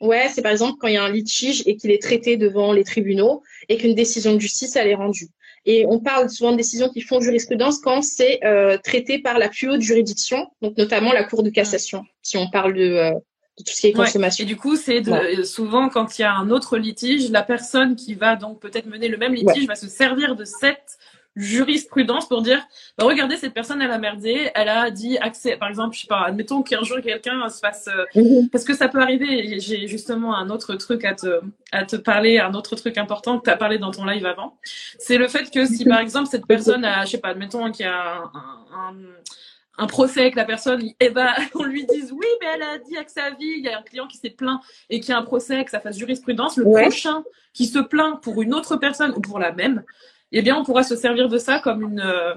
ouais, c'est par exemple quand il y a un litige et qu'il est traité devant les tribunaux et qu'une décision de justice elle est rendue. Et on parle souvent de décisions qui font jurisprudence quand c'est euh, traité par la plus haute juridiction, donc notamment la Cour de cassation, si on parle de, euh, de tout ce qui est Ouais. consommation. Et du coup, c'est Ouais. souvent quand il y a un autre litige, la personne qui va donc peut-être mener le même litige va se servir de cette jurisprudence pour dire bah, regardez cette personne elle a merdé elle a dit accès par exemple je sais pas admettons qu'un jour quelqu'un se fasse euh, Mhm. Parce que ça peut arriver, j'ai justement un autre truc à te, à te parler, un autre truc important que tu as parlé dans ton live avant. C'est le fait que si par exemple cette personne a, je sais pas, admettons qu'il y a un, un, un, un procès avec la personne, et ben on lui dise oui, mais elle a dit accès à vie, il y a un client qui s'est plaint et qui a un procès, que ça fasse jurisprudence, le Ouais. prochain qui se plaint pour une autre personne ou pour la même, eh bien on pourra se servir de ça comme une euh,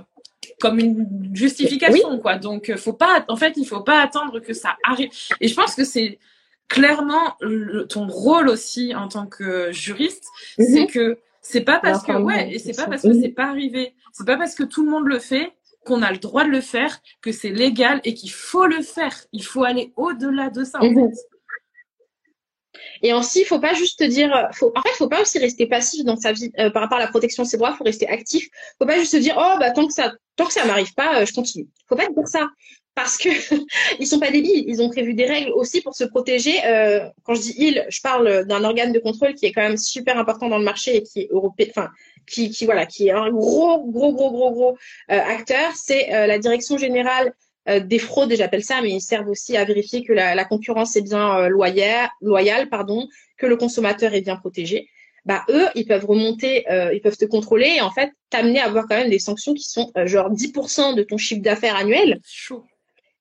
comme une justification quoi. Donc euh, faut pas en fait il faut pas attendre que ça arrive. Et je pense que c'est clairement, ton rôle aussi en tant que juriste, mhm. c'est que c'est pas parce que ouais, et c'est pas parce que c'est pas arrivé, c'est pas parce que tout le monde le fait qu'on a le droit de le faire, que c'est légal et qu'il faut le faire. Il faut aller au-delà de ça. En mhm. fait. Et ensuite, il faut pas juste dire, en fait, faut pas aussi rester passif dans sa vie euh, par rapport à la protection de ses droits. Faut rester actif. Faut pas juste se dire, oh bah tant que ça, tant que ça m'arrive pas, euh, je continue. Faut pas dire ça parce que ils sont pas débiles. Ils ont prévu des règles aussi pour se protéger. Euh, quand je dis ils, je parle d'un organe de contrôle qui est quand même super important dans le marché et qui est européen, enfin qui, qui voilà, qui est un gros, gros, gros, gros, gros euh, acteur. C'est euh, la direction générale euh, des fraudes, j'appelle ça, mais ils servent aussi à vérifier que la, la concurrence est bien loyale, loyale, pardon, que le consommateur est bien protégé. Bah eux, ils peuvent remonter, ils peuvent te contrôler et en fait t'amener à avoir quand même des sanctions qui sont genre 10% de ton chiffre d'affaires annuel.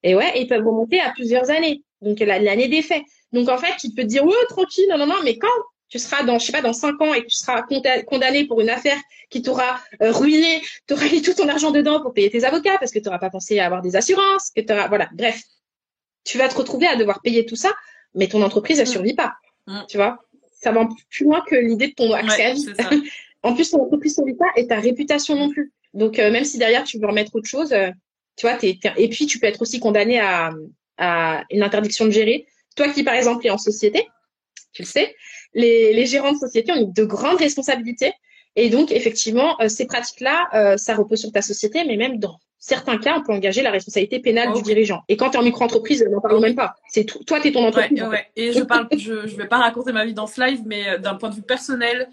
Et ouais, ils peuvent remonter à plusieurs années. Donc l'année des faits. Donc en fait, tu peux te dire ouais tranquille, non non non, mais quand tu seras dans, je sais pas, dans cinq ans et que tu seras condamné pour une affaire qui t'aura euh, ruiné, tu auras mis tout ton argent dedans pour payer tes avocats parce que tu n'auras pas pensé à avoir des assurances, que tu voilà, bref. Tu vas te retrouver à devoir payer tout ça, mais ton entreprise, elle mm. survit pas. Mm. Tu vois? Ça va plus loin que l'idée de ton accès à vie. en plus, ton entreprise survit pas et ta réputation non plus. Donc, euh, même si derrière tu veux remettre autre chose, euh, tu vois, t'es, et puis tu peux être aussi condamné à, à une interdiction de gérer. Toi qui, par exemple, es en société, tu le sais, les, les gérants de société ont de grandes responsabilités. Et donc, effectivement, euh, ces pratiques-là, euh, ça repose sur ta société, mais même dans certains cas, on peut engager la responsabilité pénale du dirigeant. Et quand tu es en micro-entreprise, n'en parlons même pas. C'est toi, tu es ton entreprise. Ouais, ouais. Et je parle, je, je vais pas raconter ma vie dans ce live, mais euh, d'un point de vue personnel,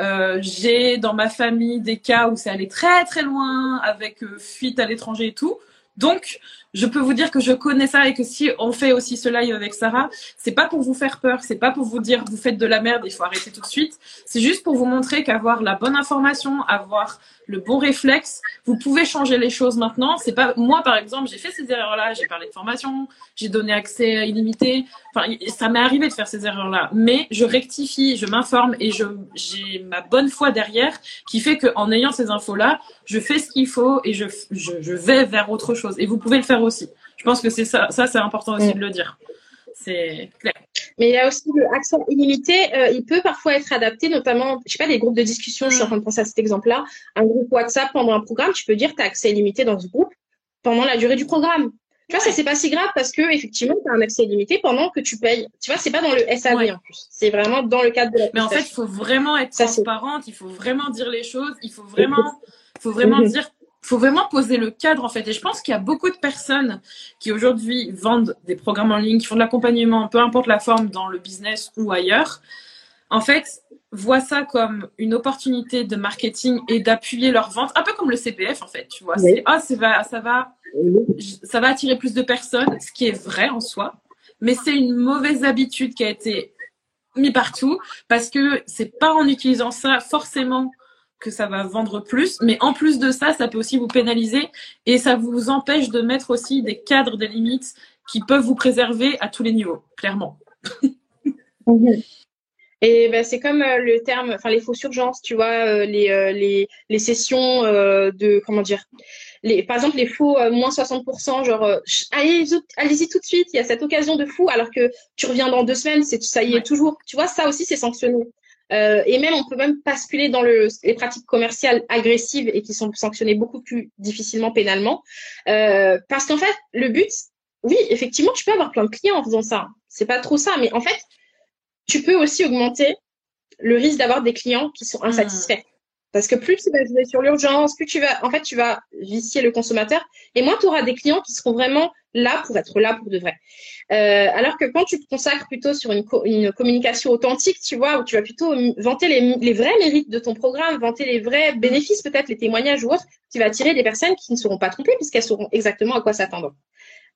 euh, j'ai dans ma famille des cas où c'est allé très très loin avec fuite à l'étranger et tout. Donc, je peux vous dire que je connais ça et que si on fait aussi ce live avec Sarah, c'est pas pour vous faire peur, c'est pas pour vous dire vous faites de la merde, il faut arrêter tout de suite. C'est juste pour vous montrer qu'avoir la bonne information, avoir le bon réflexe, vous pouvez changer les choses maintenant. C'est pas moi par exemple, j'ai fait ces erreurs-là, j'ai parlé de formation, j'ai donné accès illimité. Enfin, ça m'est arrivé de faire ces erreurs-là, mais je rectifie, je m'informe et je j'ai ma bonne foi derrière qui fait que en ayant ces infos-là, je fais ce qu'il faut et je, je, je vais vers autre chose. Et vous pouvez le faire aussi. Je pense que c'est ça, ça c'est important aussi de le dire. C'est clair. Mais il y a aussi le accès illimité, euh, il peut parfois être adapté, notamment, je sais pas, des groupes de discussion, je suis en train de penser à cet exemple-là, un groupe WhatsApp pendant un programme, tu peux dire tu as accès illimité dans ce groupe pendant la durée du programme. Tu vois, ça c'est pas si grave parce que effectivement, tu as un accès illimité pendant que tu payes. Tu vois, c'est pas dans le SAV en plus. C'est vraiment dans le cadre de la Mais en fait, il faut vraiment être transparente, il faut vraiment dire les choses, il faut vraiment, faut vraiment mhm. dire faut vraiment poser le cadre en fait. Et je pense qu'il y a beaucoup de personnes qui aujourd'hui vendent des programmes en ligne, qui font de l'accompagnement, peu importe la forme, dans le business ou ailleurs. En fait, voient ça comme une opportunité de marketing et d'appuyer leur vente, un peu comme le CPF en fait. Tu vois, c'est ah ça va, ça va, ça va attirer plus de personnes, ce qui est vrai en soi, mais c'est une mauvaise habitude qui a été mis partout parce que c'est pas en utilisant ça forcément que ça va vendre plus, mais en plus de ça, ça peut aussi vous pénaliser et ça vous empêche de mettre aussi des cadres, des limites qui peuvent vous préserver à tous les niveaux, clairement. Mhm. Et ben, c'est comme euh, le terme, enfin les fausses urgences, tu vois, euh, les, euh, les, les sessions de, comment dire, les, par exemple les faux moins 60%, genre allez, allez-y tout de suite, il y a cette occasion de fou, alors que tu reviens dans deux semaines, c'est ça y est toujours. Tu vois, ça aussi c'est sanctionné. Euh, et même, on peut même basculer dans le, les pratiques commerciales agressives et qui sont sanctionnées beaucoup plus difficilement pénalement. Euh, parce qu'en fait, le but, oui, effectivement, tu peux avoir plein de clients en faisant ça. C'est pas trop ça, mais en fait, tu peux aussi augmenter le risque d'avoir des clients qui sont insatisfaits. Parce que plus tu vas jouer sur l'urgence, plus tu vas, en fait, tu vas vicier le consommateur, et moins tu auras des clients qui seront vraiment là pour être là pour de vrai. Euh, alors que quand tu te consacres plutôt sur une, une, communication authentique, tu vois, où tu vas plutôt vanter les, les, vrais mérites de ton programme, vanter les vrais bénéfices, peut-être les témoignages ou autres, tu vas attirer des personnes qui ne seront pas trompées puisqu'elles sauront exactement à quoi s'attendre.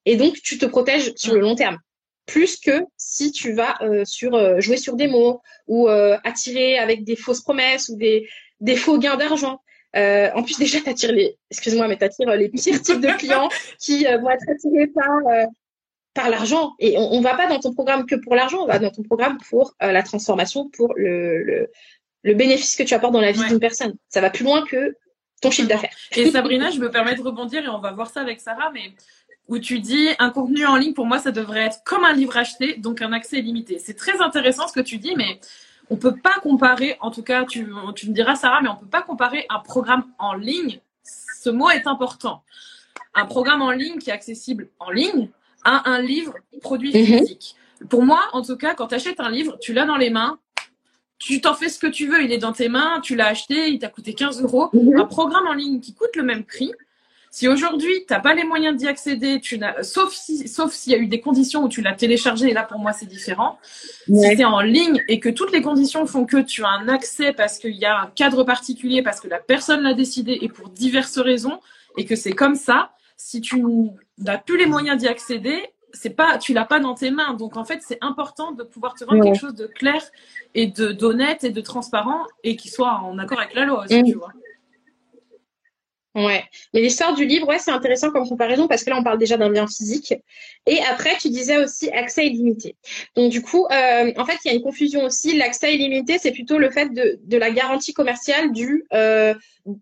Et donc, tu te protèges sur le long terme plus que si tu vas euh, sur euh, jouer sur des mots ou euh, attirer avec des fausses promesses ou des, des faux gains d'argent. Euh, en plus, déjà, t'attires les, excuse-moi, mais t'attires les pires types de clients qui euh, vont être attirés par euh, par l'argent. Et on, on va pas dans ton programme que pour l'argent, on va dans ton programme pour la transformation, pour le, le, le bénéfice que tu apportes dans la vie d'une personne. Ça va plus loin que ton chiffre d'affaires. Et Sabrina, je me permets de rebondir et on va voir ça avec Sarah, mais où tu dis un contenu en ligne, pour moi, ça devrait être comme un livre acheté, donc un accès limité. C'est très intéressant ce que tu dis, mais on peut pas comparer, en tout cas, tu, tu me diras, Sarah, mais on peut pas comparer un programme en ligne. Ce mot est important. Un programme en ligne qui est accessible en ligne à un livre produit Mhm. physique. Pour moi, en tout cas, quand tu achètes un livre, tu l'as dans les mains, tu t'en fais ce que tu veux, il est dans tes mains, tu l'as acheté, il t'a coûté 15 euros. Mhm. Un programme en ligne qui coûte le même prix, si aujourd'hui tu n'as pas les moyens d'y accéder, tu sauf si, sauf s'il y a eu des conditions où tu l'as téléchargé, et là pour moi c'est différent. Ouais. Si c'est en ligne et que toutes les conditions font que tu as un accès parce qu'il y a un cadre particulier, parce que la personne l'a décidé et pour diverses raisons, et que c'est comme ça, si tu n'as plus les moyens d'y accéder, c'est pas, tu l'as pas dans tes mains. Donc en fait, c'est important de pouvoir te vendre Ouais. quelque chose de clair et de d'honnête et de transparent et qui soit en accord avec la loi aussi, Mm. tu vois. Ouais, mais l'histoire du livre, ouais, c'est intéressant comme comparaison parce que là, on parle déjà d'un bien physique. Et après, tu disais aussi accès illimité. Donc, du coup, euh, en fait, il y a une confusion aussi. L'accès illimité, c'est plutôt le fait de, de la garantie commerciale du euh,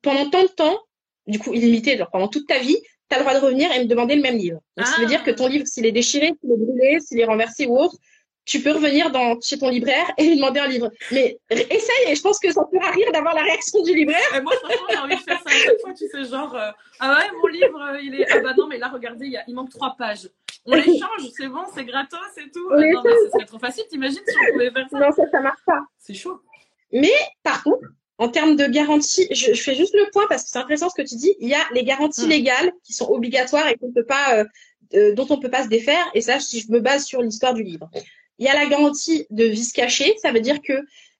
pendant tant de temps, du coup, illimité, genre pendant toute ta vie, tu as le droit de revenir et me demander le même livre. Donc, ça veut Ah. dire que ton livre, s'il est déchiré, s'il est brûlé, s'il est renversé ou autre, tu peux revenir dans, chez ton libraire et lui demander un livre. Mais essaye et je pense que ça fera rire d'avoir la réaction du libraire. Et moi, franchement, j'ai envie de faire ça à chaque fois, tu sais, genre, euh, ah ouais, mon livre, euh, il est, ah bah non, mais là, regardez, il, y a- il manque trois pages. On les change, c'est bon, c'est gratos et tout. Non, mais ce serait trop facile, t'imagines si on pouvait faire ça? Non, ça, ça marche pas. C'est chaud. Par contre, en termes de garantie, je, je fais juste le point parce que c'est intéressant ce que tu dis. Il y a les garanties Mm. légales qui sont obligatoires et qu'on peut pas, euh, euh, dont on peut pas se défaire. Et ça, si je me base sur l'histoire du livre. Il y a la garantie de vice caché. Ça veut dire que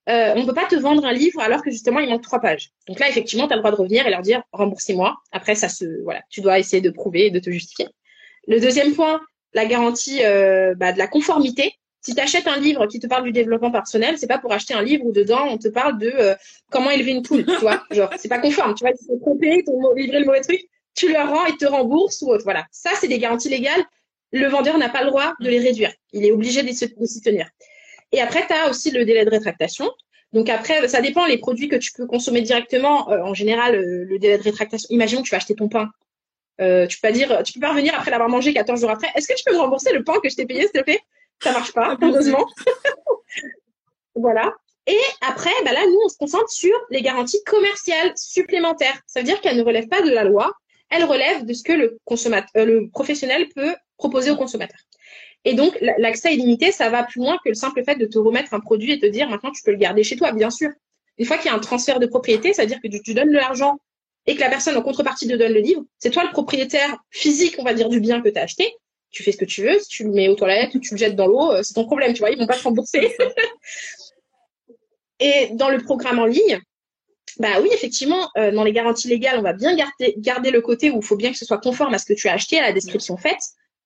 euh, on peut pas te vendre un livre alors que justement il manque trois pages. Donc là, effectivement, tu as le droit de revenir et leur dire remboursez-moi. Après, ça se, voilà, tu dois essayer de prouver et de te justifier. Le deuxième point, la garantie euh, bah, de la conformité. Si tu achètes un livre qui te parle du développement personnel, c'est pas pour acheter un livre où dedans on te parle de euh, comment élever une poule, tu vois. Genre, c'est pas conforme, tu vois, ils sont trompés, livré le mauvais truc, tu leur rends et te remboursent ou autre. Voilà. Ça, c'est des garanties légales. Le vendeur n'a pas le droit de les réduire. Il est obligé de s'y tenir. Et après, tu as aussi le délai de rétractation. Donc après, ça dépend les produits que tu peux consommer directement. Euh, en général, euh, le délai de rétractation. Imaginons que tu vas acheter ton pain. Euh, tu peux pas dire, tu peux pas revenir après l'avoir mangé 14 jours après. Est-ce que tu peux me rembourser le pain que je t'ai payé, s'il te plaît? Ça marche pas, heureusement. voilà. Et après, bah là, nous, on se concentre sur les garanties commerciales supplémentaires. Ça veut dire qu'elles ne relèvent pas de la loi, elles relèvent de ce que le consommateur, le professionnel peut proposer au consommateur. Et donc, la- l'accès illimité, ça va plus loin que le simple fait de te remettre un produit et te dire maintenant tu peux le garder chez toi, bien sûr. Une fois qu'il y a un transfert de propriété, ça veut dire que tu, tu donnes de l'argent et que la personne en contrepartie te donne le livre. C'est toi le propriétaire physique, on va dire, du bien que tu as acheté. Tu fais ce que tu veux. Si tu le mets aux toilettes ou tu le jettes dans l'eau, euh, c'est ton problème, tu vois. Ils vont pas te rembourser. Et dans le programme en ligne, bah oui, effectivement, euh, dans les garanties légales, on va bien garder, garder le côté où il faut bien que ce soit conforme à ce que tu as acheté, à la description faite.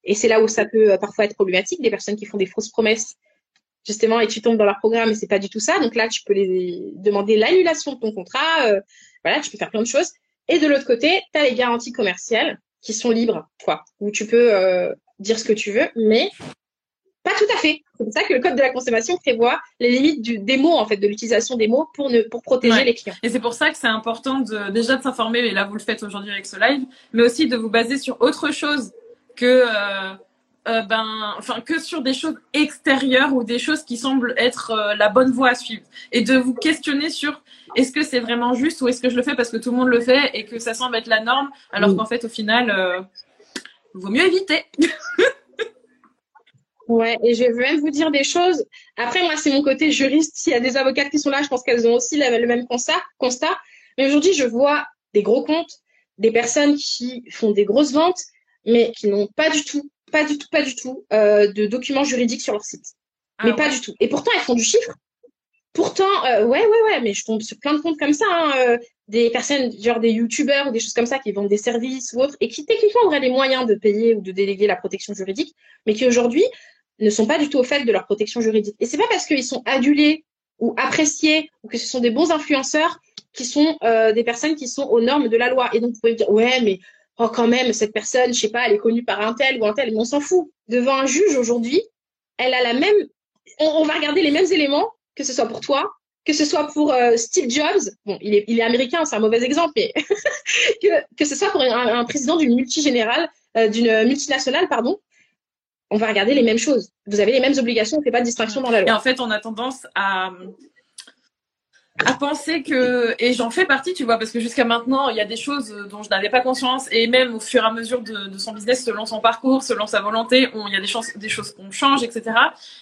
Et c'est là où ça peut euh, parfois être problématique, des personnes qui font des fausses promesses, justement, et tu tombes dans leur programme et c'est pas du tout ça. Donc là, tu peux les demander l'annulation de ton contrat. euh, voilà, tu peux faire plein de choses. Et de l'autre côté, tu as les garanties commerciales qui sont libres, quoi, où tu peux euh, dire ce que tu veux, mais pas tout à fait. C'est pour ça que le code de la consommation prévoit les limites du, des mots, en fait, de l'utilisation des mots pour, ne, pour protéger Ouais. les clients. Et c'est pour ça que c'est important de, déjà de s'informer, et là vous le faites aujourd'hui avec ce live, mais aussi de vous baser sur autre chose que, euh, euh, ben, enfin, que sur des choses extérieures ou des choses qui semblent être euh, la bonne voie à suivre. Et de vous questionner sur est-ce que c'est vraiment juste ou est-ce que je le fais parce que tout le monde le fait et que ça semble être la norme, alors Oui. qu'en fait, au final, euh, vaut mieux éviter. Ouais, et je vais même vous dire des choses. Après, moi, c'est mon côté juriste. S'il y a des avocates qui sont là, je pense qu'elles ont aussi le même constat, constat. Mais aujourd'hui, je vois des gros comptes, des personnes qui font des grosses ventes, mais qui n'ont pas du tout, pas du tout, pas du tout euh, de documents juridiques sur leur site. mais Ah pas ouais. du tout. Et pourtant, elles font du chiffre. Pourtant, euh, ouais, ouais, ouais, mais je tombe sur plein de comptes comme ça, hein, euh, des personnes, genre des youtubeurs ou des choses comme ça qui vendent des services ou autres, et qui techniquement auraient les moyens de payer ou de déléguer la protection juridique, mais qui aujourd'hui ne sont pas du tout au fait de leur protection juridique. Et c'est pas parce qu'ils sont adulés ou appréciés ou que ce sont des bons influenceurs qui sont euh, des personnes qui sont aux normes de la loi. Et donc, vous pouvez me dire, ouais, mais oh, quand même, cette personne, je sais pas, elle est connue par un tel ou un tel, mais on s'en fout. Devant un juge aujourd'hui, elle a la même, on, on va regarder les mêmes éléments, que ce soit pour toi, que ce soit pour euh, Steve Jobs, bon, il est, il est américain, c'est un mauvais exemple, mais que, que ce soit pour un, un président d'une multigénérale, d'une multinationale, pardon, on va regarder les mêmes choses. Vous avez les mêmes obligations, on ne fait pas de distinction dans la loi. Et en fait, on a tendance à à penser que et j'en fais partie tu vois parce que jusqu'à maintenant il y a des choses dont je n'avais pas conscience et même au fur et à mesure de, de son business selon son parcours selon sa volonté on, il y a des chances des choses qu'on change etc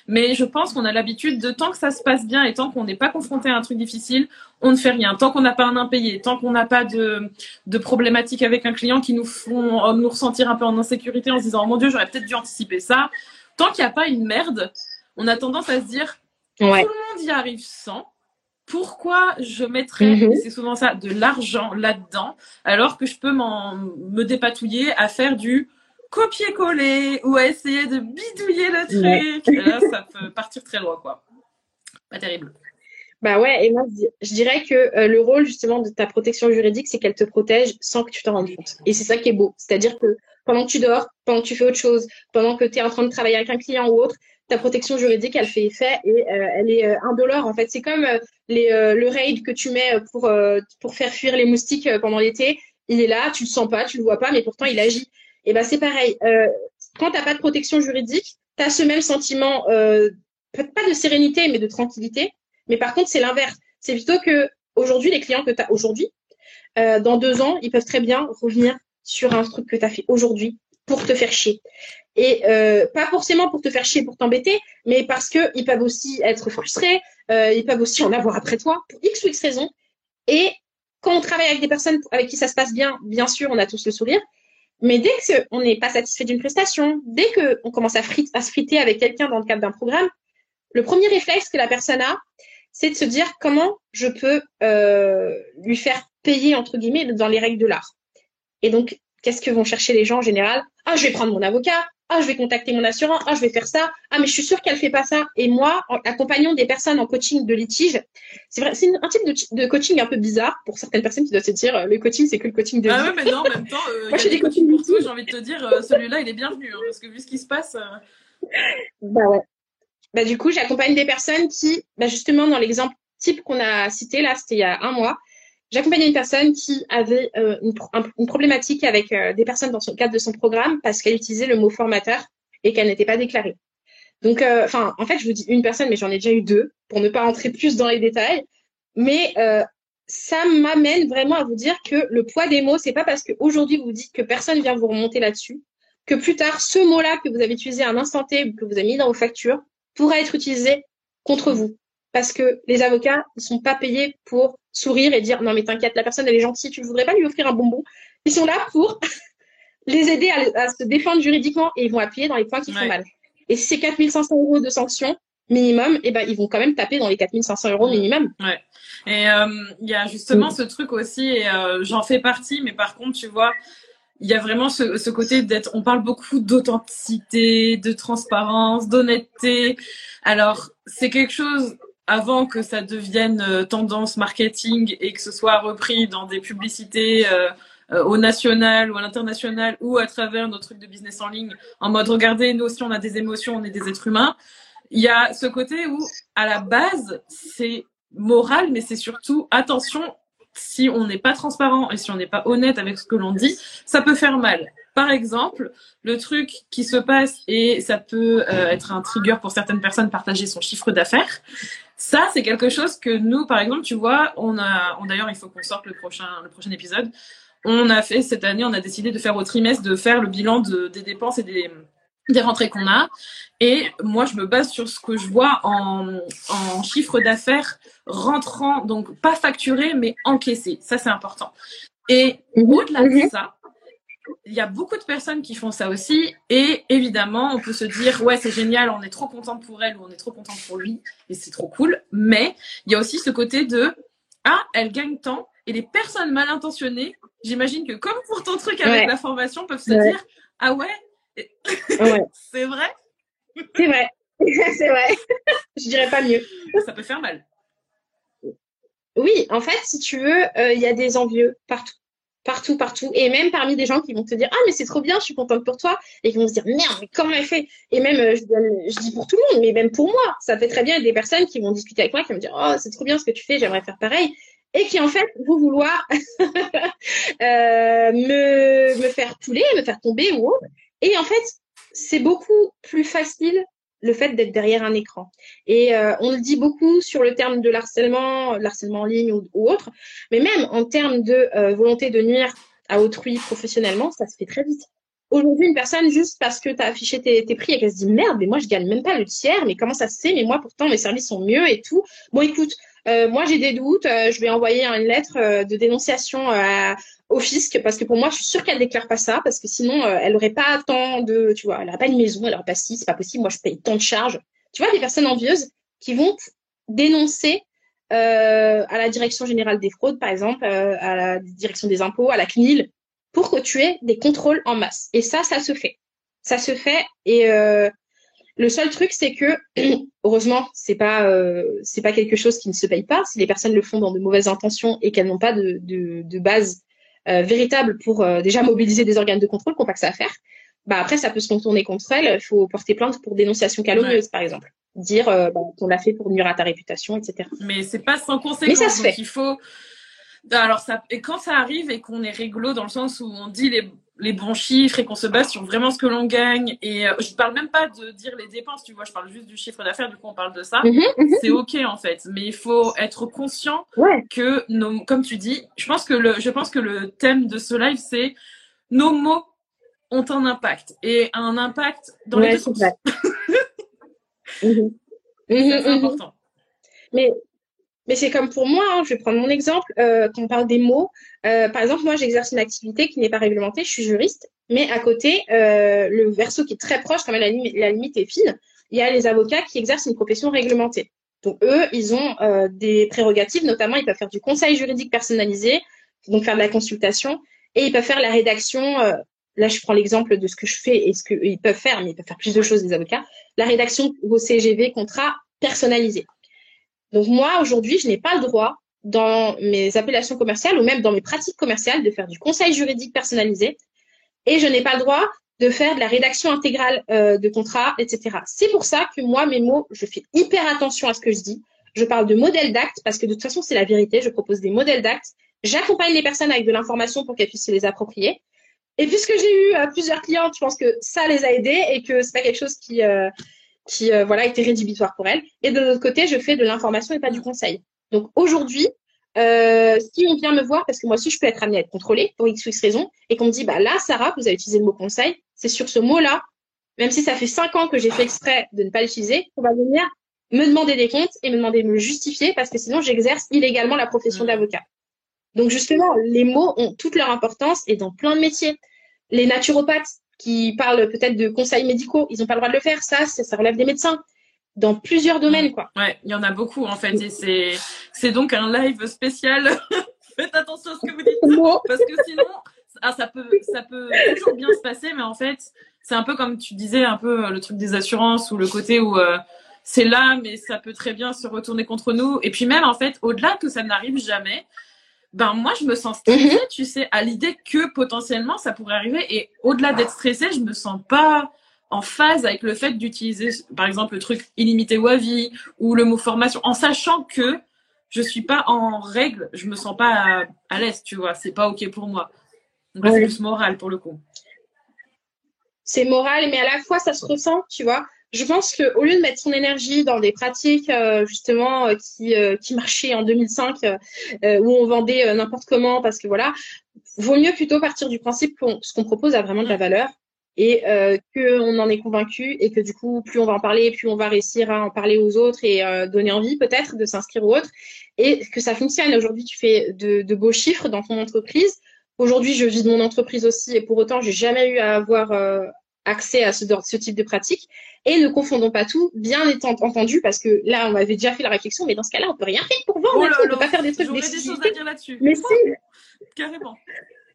mais je pense qu'on a l'habitude de tant que ça se passe bien et tant qu'on n'est pas confronté à un truc difficile on ne fait rien. Tant qu'on n'a pas un impayé tant qu'on n'a pas de de problématique avec un client qui nous font nous ressentir un peu en insécurité en se disant oh mon dieu j'aurais peut-être dû anticiper ça. Tant qu'il n'y a pas une merde on a tendance à se dire ouais. tout le monde y arrive sans pourquoi je mettrais, -hmm. c'est souvent ça, de l'argent là-dedans, alors que je peux me dépatouiller à faire du copier-coller ou à essayer de bidouiller le truc. Ouais. Là, ça peut partir très loin, quoi. Pas terrible. Bah ouais, et moi je dirais que euh, le rôle justement de ta protection juridique, c'est qu'elle te protège sans que tu t'en rendes compte. Et c'est ça qui est beau. C'est-à-dire que pendant que tu dors, pendant que tu fais autre chose, pendant que tu es en train de travailler avec un client ou autre, ta protection juridique, elle fait effet et euh, elle est euh, indolore. En fait, c'est comme euh, le raid que tu mets pour, pour faire fuir les moustiques pendant l'été. Il est là, tu le sens pas, tu le vois pas, mais pourtant il agit. Et ben c'est pareil. quand t'as pas de protection juridique, tu as ce même sentiment, pas de sérénité, mais de tranquillité. Mais par contre, c'est l'inverse. C'est plutôt que aujourd'hui, les clients que tu as aujourd'hui, dans deux ans, ils peuvent très bien revenir sur un truc que tu as fait aujourd'hui pour te faire chier. Et euh, pas forcément pour te faire chier, pour t'embêter, mais parce qu'ils peuvent aussi être frustrés, euh, ils peuvent aussi en avoir après toi, pour X ou X raisons. Et quand on travaille avec des personnes avec qui ça se passe bien, bien sûr, on a tous le sourire. Mais dès qu'on n'est pas satisfait d'une prestation, dès qu'on commence à, frite, à se friter avec quelqu'un dans le cadre d'un programme, le premier réflexe que la personne a, c'est de se dire comment je peux euh, lui faire payer, entre guillemets, dans les règles de l'art. Et donc, qu'est-ce que vont chercher les gens en général? Ah, je vais prendre mon avocat, ah, je vais contacter mon assurant, ah, je vais faire ça, ah, mais je suis sûre qu'elle fait pas ça. Et moi, en accompagnant des personnes en coaching de litige, c'est vrai, c'est un type de, de, coaching un peu bizarre pour certaines personnes qui doivent se dire, euh, le coaching, c'est que le coaching de Ah ouais, mais non, en même temps, euh, moi, j'ai des coachings pour tout, j'ai envie de te dire, euh, celui-là, il est bienvenu, hein, parce que vu ce qui se passe. Euh... Bah ouais. Bah, du coup, j'accompagne des personnes qui, bah, justement, dans l'exemple type qu'on a cité, là, c'était il y a un mois, J'accompagnais une personne qui avait euh, une, problématique avec euh, des personnes dans le cadre de son programme parce qu'elle utilisait le mot formateur et qu'elle n'était pas déclarée. Donc, euh, enfin, en fait, je vous dis une personne, mais j'en ai déjà eu deux pour ne pas rentrer plus dans les détails. Mais ça m'amène vraiment à vous dire que le poids des mots, c'est pas parce qu'aujourd'hui vous dites que personne vient vous remonter là-dessus que plus tard, ce mot-là que vous avez utilisé à un instant T ou que vous avez mis dans vos factures pourra être utilisé contre vous parce que les avocats ils sont pas payés pour sourire et dire non mais t'inquiète la personne elle est gentille tu ne voudrais pas lui offrir un bonbon. Ils sont là pour les aider à, à, se défendre juridiquement et ils vont appuyer dans les points qui ouais. font mal. Et si c'est 4500 euros de sanctions minimum et eh ben ils vont quand même taper dans les 4500 euros minimum. Ouais. Et il euh, y a justement mmh. ce truc aussi et euh, j'en fais partie mais par contre tu vois il y a vraiment ce, ce côté d'être on parle beaucoup d'authenticité de transparence d'honnêteté. Alors c'est quelque chose avant que ça devienne euh, tendance marketing et que ce soit repris dans des publicités euh, euh, au national ou à l'international ou à travers nos trucs de business en ligne, en mode regardez, nous aussi on a des émotions, on est des êtres humains. Il y a ce côté où, à la base, c'est moral, mais c'est surtout attention, si on n'est pas transparent et si on n'est pas honnête avec ce que l'on dit, ça peut faire mal. Par exemple, le truc qui se passe et ça peut être un trigger pour certaines personnes partager son chiffre d'affaires. Ça, c'est quelque chose que nous, par exemple, tu vois, on a, on, d'ailleurs, il faut qu'on sorte le prochain, le prochain épisode. On a fait cette année, on a décidé de faire au trimestre, de faire le bilan de, des dépenses et des, des rentrées qu'on a. Et moi, je me base sur ce que je vois en, en chiffre d'affaires rentrant, donc pas facturé, mais encaissé. Ça, c'est important. Et au-delà de ça, il y a beaucoup de personnes qui font ça aussi. Et évidemment, on peut se dire, ouais, c'est génial, on est trop content pour elle ou on est trop content pour lui, et c'est trop cool. Mais il y a aussi ce côté de, ah, elle gagne tant. Et les personnes mal intentionnées, j'imagine que comme pour ton truc avec ouais. la formation, peuvent se ouais. dire, ah ouais, ouais. c'est vrai? C'est vrai. c'est vrai. Je dirais pas mieux. Ça peut faire mal. Oui, en fait, si tu veux, il euh, y a des envieux partout partout, partout, et même parmi des gens qui vont te dire ah mais c'est trop bien, je suis contente pour toi, et qui vont se dire merde mais comment elle fait? Et même euh, je, dis pour tout le monde, mais même pour moi, ça fait très bien des personnes qui vont discuter avec moi, qui vont me dire oh c'est trop bien ce que tu fais, j'aimerais faire pareil. et qui en fait vont vouloir euh, me, me faire couler, me faire tomber ou autre. Et en fait, c'est beaucoup plus facile le fait d'être derrière un écran. Et euh, on le dit beaucoup sur le terme de l'harcèlement, l'harcèlement en ligne ou, autre, mais même en termes de euh, volonté de nuire à autrui professionnellement, ça se fait très vite. Aujourd'hui, une personne, juste parce que tu as affiché tes, tes prix et qu'elle se dit merde, mais moi je gagne même pas le tiers, mais comment ça se fait? Mais moi pourtant mes services sont mieux et tout. Bon écoute, euh, moi j'ai des doutes, je vais envoyer une lettre de dénonciation à, au fisc parce que pour moi, je suis sûre qu'elle déclare pas ça parce que sinon, euh, elle aurait pas tant de, tu vois, elle n'aurait pas une maison, elle aurait pas si, c'est pas possible. Moi, je paye tant de charges. Tu vois, des personnes envieuses qui vont dénoncer euh, à la direction générale des fraudes, par exemple, euh, à la direction des impôts, à la CNIL, pour que tu aies des contrôles en masse. Et ça, ça se fait. Ça se fait. Et euh, le seul truc, c'est que heureusement, c'est pas euh, c'est pas quelque chose qui ne se paye pas. Si les personnes le font dans de mauvaises intentions et qu'elles n'ont pas de, de, de base euh, véritable pour euh, déjà mobiliser des organes de contrôle qui n'ont pas que ça à faire, bah après ça peut se contourner contre elle. Il faut porter plainte pour dénonciation calomnieuse, par exemple. Dire euh, bah, qu'on l'a fait pour nuire à ta réputation, etc. Mais c'est pas sans conséquence. Mais ça se fait. il faut. Alors ça et quand ça arrive et qu'on est réglo dans le sens où on dit les les bons chiffres et qu'on se base sur vraiment ce que l'on gagne. Et euh, je parle même pas de dire les dépenses, tu vois, je parle juste du chiffre d'affaires, du coup on parle de ça. Mhm, mhm. C'est ok en fait, mais il faut être conscient que nos, comme tu dis, je pense que le, je pense que le thème de ce live c'est nos mots ont un impact et un impact dans les deux sens. Mhm. c'est important. Mais mais c'est comme pour moi, hein, je vais prendre mon exemple, euh, quand on parle des mots. Euh, par exemple, moi, j'exerce une activité qui n'est pas réglementée, je suis juriste, mais à côté, euh, le verso qui est très proche, quand même la, limite, est fine, il y a les avocats qui exercent une profession réglementée. Donc, eux, ils ont euh, des prérogatives, notamment, ils peuvent faire du conseil juridique personnalisé, donc faire de la consultation, et ils peuvent faire la rédaction. Euh, là, je prends l'exemple de ce que je fais et ce qu'ils peuvent faire, mais ils peuvent faire plus de choses, les avocats. La rédaction au CGV, contrat personnalisé. Donc moi, aujourd'hui, je n'ai pas le droit dans mes appellations commerciales ou même dans mes pratiques commerciales de faire du conseil juridique personnalisé et je n'ai pas le droit de faire de la rédaction intégrale euh, de contrats, etc. C'est pour ça que moi, mes mots, je fais hyper attention à ce que je dis. Je parle de modèles d'actes parce que de toute façon, c'est la vérité. Je propose des modèles d'actes. J'accompagne les personnes avec de l'information pour qu'elles puissent se les approprier. Et puisque j'ai eu euh, plusieurs clients, je pense que ça les a aidés et que c'est pas quelque chose qui, euh, qui euh, voilà était rédhibitoire pour elle. Et de l'autre côté, je fais de l'information et pas du conseil. Donc aujourd'hui, euh, si on vient me voir, parce que moi aussi je peux être amenée à être contrôlée pour X ou X raison, et qu'on me dit bah là Sarah, vous avez utilisé le mot conseil, c'est sur ce mot-là, même si ça fait cinq ans que j'ai fait exprès de ne pas l'utiliser, on va venir me demander des comptes et me demander de me justifier parce que sinon j'exerce illégalement la profession mmh. d'avocat. Donc justement, les mots ont toute leur importance et dans plein de métiers. Les naturopathes, qui parlent peut-être de conseils médicaux, ils n'ont pas le droit de le faire. Ça, ça, relève des médecins dans plusieurs domaines, quoi. Ouais, il y en a beaucoup en fait, et c'est c'est donc un live spécial. Faites attention à ce que vous dites, parce que sinon, ah, ça peut ça peut toujours bien se passer, mais en fait, c'est un peu comme tu disais, un peu le truc des assurances ou le côté où euh, c'est là, mais ça peut très bien se retourner contre nous. Et puis même en fait, au-delà que ça n'arrive jamais, ben moi je me sens stressée, mhm. tu sais, à l'idée que potentiellement ça pourrait arriver. Et au-delà d'être stressée, je me sens pas en phase avec le fait d'utiliser, par exemple, le truc illimité Wavi ou le mot formation, en sachant que je suis pas en règle, je me sens pas à, l'aise, tu vois, c'est pas ok pour moi. Donc là, c'est plus moral pour le coup. C'est moral, mais à la fois ça se ressent, tu vois je pense qu'au lieu de mettre son énergie dans des pratiques euh, justement euh, qui, euh, qui marchaient en 2005, où on vendait n'importe comment, parce que voilà, vaut mieux plutôt partir du principe que ce qu'on propose a vraiment de la valeur et euh, qu'on en est convaincu et que du coup, plus on va en parler, plus on va réussir à en parler aux autres et donner envie peut-être de s'inscrire aux autres et que ça fonctionne. Aujourd'hui, tu fais de, de, beaux chiffres dans ton entreprise. Aujourd'hui, je vis de mon entreprise aussi et pour autant, j'ai jamais eu à avoir accès à ce, ce, type de pratique. Et ne confondons pas tout, bien étant entendu, parce que là, on avait déjà fait la réflexion, mais dans ce cas-là, on peut rien faire pour vendre. Oh on peut pas faire des trucs des choses à dire là-dessus. Mais si. Carrément.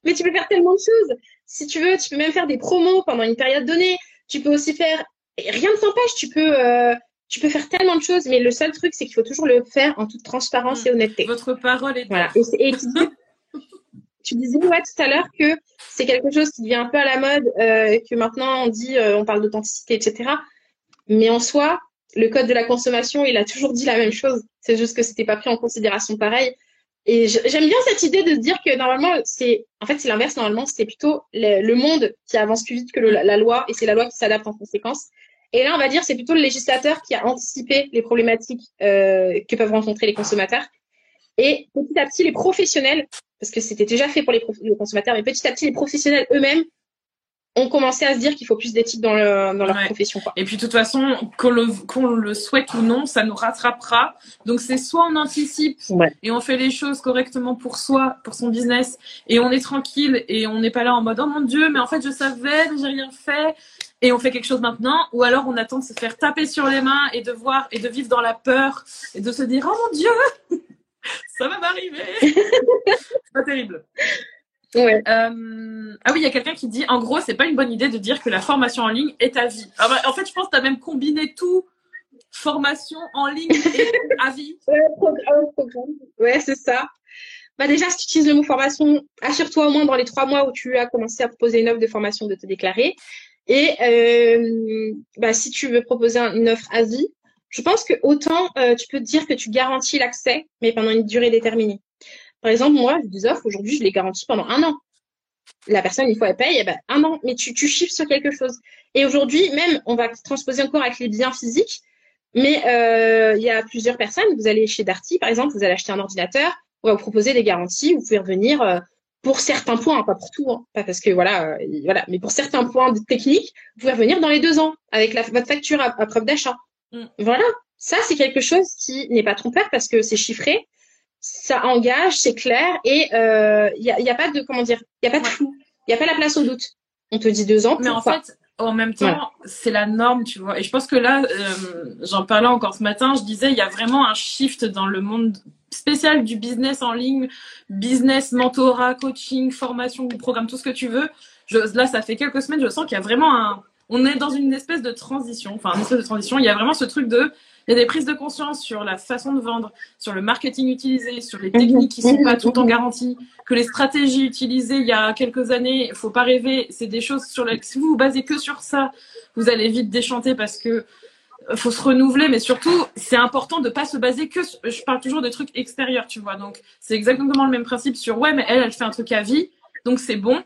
Mais tu peux faire tellement de choses. Si tu veux, tu peux même faire des promos pendant une période donnée. Tu peux aussi faire. rien ne t'empêche. Tu peux. Euh... Tu peux faire tellement de choses, mais le seul truc, c'est qu'il faut toujours le faire en toute transparence et honnêteté. Votre parole est. Voilà. Et, et tu disais ouais, tout à l'heure que c'est quelque chose qui devient un peu à la mode, euh, que maintenant on dit, euh, on parle d'authenticité, etc. Mais en soi, le code de la consommation, il a toujours dit la même chose. C'est juste que c'était pas pris en considération pareil. et j'aime bien cette idée de dire que normalement, c'est en fait c'est l'inverse. Normalement, c'est plutôt le, monde qui avance plus vite que la loi, et c'est la loi qui s'adapte en conséquence. Et là, on va dire c'est plutôt le législateur qui a anticipé les problématiques euh, que peuvent rencontrer les consommateurs. Et petit à petit, les professionnels, parce que c'était déjà fait pour les, les consommateurs, mais petit à petit, les professionnels eux-mêmes ont commencé à se dire qu'il faut plus d'éthique dans, dans leur profession. Quoi. Et puis de toute façon, qu'on le, qu'on le souhaite ou non, ça nous rattrapera. Donc c'est soit on anticipe et on fait les choses correctement pour soi, pour son business, et on est tranquille et on n'est pas là en mode oh mon dieu, mais en fait je savais, mais j'ai rien fait. Et on fait quelque chose maintenant, ou alors on attend de se faire taper sur les mains et de voir et de vivre dans la peur et de se dire oh mon dieu, ça va m'arriver. c'est pas terrible. Ouais. Euh, ah oui, il y a quelqu'un qui dit, en gros, c'est pas une bonne idée de dire que la formation en ligne est à vie. Ah bah, en fait, je pense que tu as même combiné tout, formation en ligne et à vie. Ouais, programme, programme. Ouais, c'est ça. Bah déjà, si tu utilises le mot formation, assure-toi au moins dans les trois mois où tu as commencé à proposer une offre de formation de te déclarer. Et euh, bah, si tu veux proposer une offre à vie, je pense que autant euh, tu peux te dire que tu garantis l'accès, mais pendant une durée déterminée. Par exemple, moi, j'ai des offres, aujourd'hui, je les garantis pendant un an. La personne, une fois, elle paye, eh ben, un an, mais tu, tu chiffres sur quelque chose. Et aujourd'hui, même, on va transposer encore avec les biens physiques, mais euh, il y a plusieurs personnes. Vous allez chez Darty, par exemple, vous allez acheter un ordinateur, on va vous proposer des garanties, vous pouvez revenir euh, pour certains points, pas pour tout, hein, pas parce que voilà, voilà, mais pour certains points de technique, vous pouvez revenir dans les deux ans avec la, votre facture à, preuve d'achat. Mm. Voilà, ça c'est quelque chose qui n'est pas trompeur parce que c'est chiffré, ça engage, c'est clair et il euh, y, a, y, a, pas de comment dire, il y a pas de flou, il y a pas la place au doute. On te dit deux ans. Mais en fait, en même temps, c'est la norme, tu vois. Et je pense que là, euh, j'en parlais encore ce matin, je disais, il y a vraiment un shift dans le monde spécial du business en ligne, business, mentorat, coaching, formation, programme, tout ce que tu veux. Je, là, ça fait quelques semaines, je sens qu'il y a vraiment un, on est dans une espèce de transition, enfin, une espèce de transition. Il y a vraiment ce truc de, il y a des prises de conscience sur la façon de vendre, sur le marketing utilisé, sur les techniques qui sont pas tout le temps garanties, que les stratégies utilisées il y a quelques années, faut pas rêver, c'est des choses sur les, si vous vous basez que sur ça, vous allez vite déchanter parce que euh, faut se renouveler, mais surtout, c'est important de pas se baser que je parle toujours de trucs extérieurs, tu vois. Donc, c'est exactement le même principe sur, ouais, mais elle, elle fait un truc à vie, donc c'est bon.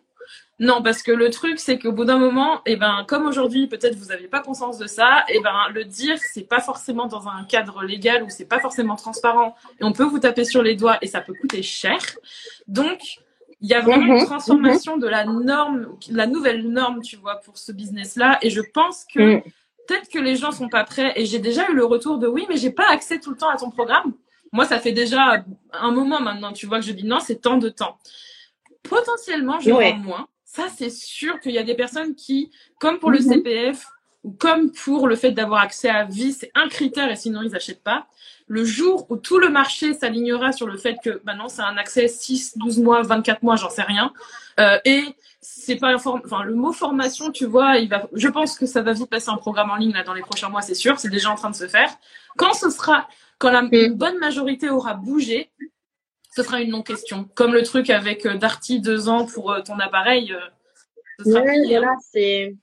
Non, parce que le truc, c'est qu'au bout d'un moment, eh ben, comme aujourd'hui, peut-être vous n'avez pas conscience de ça, eh ben, le dire, c'est pas forcément dans un cadre légal ou c'est pas forcément transparent et on peut vous taper sur les doigts et ça peut coûter cher. Donc, il y a vraiment une mhm. transformation de la norme, la nouvelle norme, tu vois, pour ce business-là. Et je pense que mm. peut-être que les gens sont pas prêts. Et j'ai déjà eu le retour de oui, mais j'ai pas accès tout le temps à ton programme. Moi, ça fait déjà un moment maintenant, tu vois, que je dis non, c'est tant de temps. Potentiellement, je ouais. moins ça, c'est sûr qu'il y a des personnes qui, comme pour le mhm. CPF, ou comme pour le fait d'avoir accès à vie, c'est un critère et sinon ils n'achètent pas. Le jour où tout le marché s'alignera sur le fait que maintenant c'est un accès 6, 12 mois, 24 mois, j'en sais rien. Euh, et c'est pas enfin le mot formation, tu vois, il va je pense que ça va vite passer en programme en ligne là dans les prochains mois, c'est sûr, c'est déjà en train de se faire. Quand ce sera quand la bonne majorité aura bougé, ce sera une non-question. Comme le truc avec euh, Darty, deux ans pour euh, ton appareil. Euh, ce sera voilà, c'est.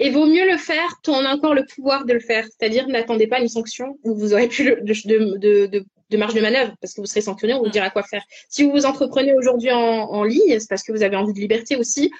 Et vaut mieux le faire quand on a encore le pouvoir de le faire. C'est-à-dire, n'attendez pas une sanction où vous aurez plus de, de, de, de, marge de manœuvre parce que vous serez sanctionné, on vous mm. dira quoi faire. Si vous vous entreprenez aujourd'hui en, en, ligne, c'est parce que vous avez envie de liberté aussi.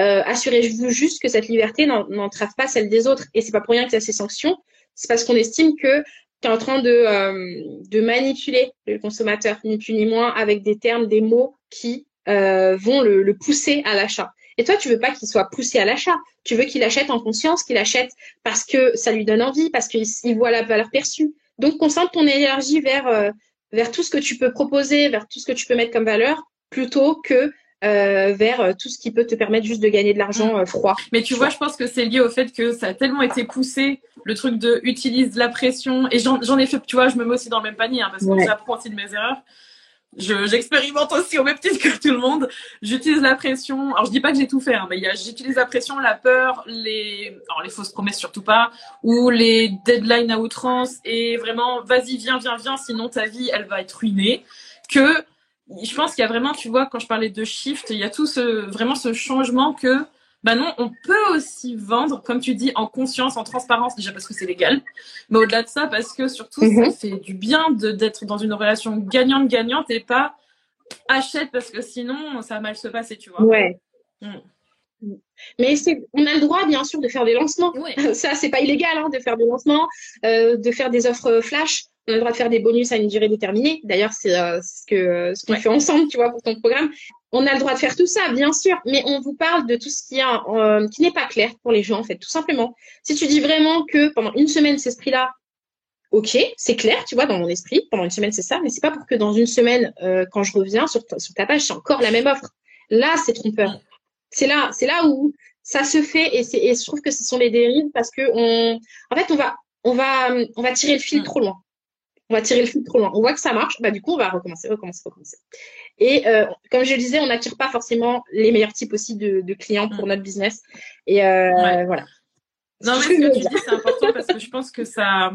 Euh, assurez-vous juste que cette liberté n'entrave pas celle des autres. Et c'est pas pour rien qu'il y a ces sanctions. C'est parce qu'on estime que tu es en train de, euh, de manipuler le consommateur, ni plus ni moins, avec des termes, des mots qui euh, vont le, le, pousser à l'achat. Et toi, tu veux pas qu'il soit poussé à l'achat. Tu veux qu'il achète en conscience, qu'il achète parce que ça lui donne envie, parce qu'il voit la valeur perçue. Donc, concentre ton énergie vers, euh, vers tout ce que tu peux proposer, vers tout ce que tu peux mettre comme valeur, plutôt que euh, vers euh, tout ce qui peut te permettre juste de gagner de l'argent euh, froid. Mais tu vois, je pense que c'est lié au fait que ça a tellement été poussé, le truc de utilise la pression. Et j'en ai fait, tu vois, je me mets aussi dans le même panier, hein, parce que j'apprends aussi de mes erreurs. J'expérimente aussi au même titre que tout le monde. J'utilise la pression. Alors je dis pas que j'ai tout fait, hein, mais j'utilise la pression, la peur, les, alors les fausses promesses surtout pas, ou les deadlines à outrance. Et vraiment, vas-y, viens, viens, viens, sinon ta vie, elle va être ruinée. Que je pense qu'il y a vraiment, tu vois, quand je parlais de shift, il y a tout ce, vraiment ce changement que Bah non, on peut aussi vendre, comme tu dis, en conscience, en transparence, déjà parce que c'est légal. Mais au-delà de ça, parce que surtout, ça Mhm. fait du bien d'être dans une relation gagnante-gagnante et pas achète parce que sinon, ça va mal se passer, tu vois. Ouais. Mm. Mais c'est, on a le droit, bien sûr, de faire des lancements. Ouais. Ça, c'est pas illégal, hein, de faire des lancements, euh, de faire des offres flash. On a le droit de faire des bonus à une durée déterminée. D'ailleurs, c'est euh, ce que euh, ce qu'on Ouais. fait ensemble, tu vois, pour ton programme. On a le droit de faire tout ça, bien sûr, mais on vous parle de tout ce qui, a, euh, qui n'est pas clair pour les gens, en fait, tout simplement. Si tu dis vraiment que pendant une semaine, c'est ce prix-là, ok, c'est clair, tu vois, dans mon esprit, pendant une semaine, c'est ça, mais c'est pas pour que dans une semaine, euh, quand je reviens sur ta, sur ta page, c'est encore la même offre. Là, c'est trompeur. C'est là, c'est là où ça se fait et, je trouve que ce sont les dérives parce que on, en fait, on va, on va, on va tirer le fil Mm. trop loin. On va tirer le fil trop loin. On voit que ça marche, bah du coup, on va recommencer, recommencer, recommencer. Et euh, comme je le disais, on n'attire pas forcément les meilleurs types aussi de, de clients pour Mm. notre business. Et euh, Ouais. voilà. Non, mais ce que tu dis, c'est important parce que je pense que ça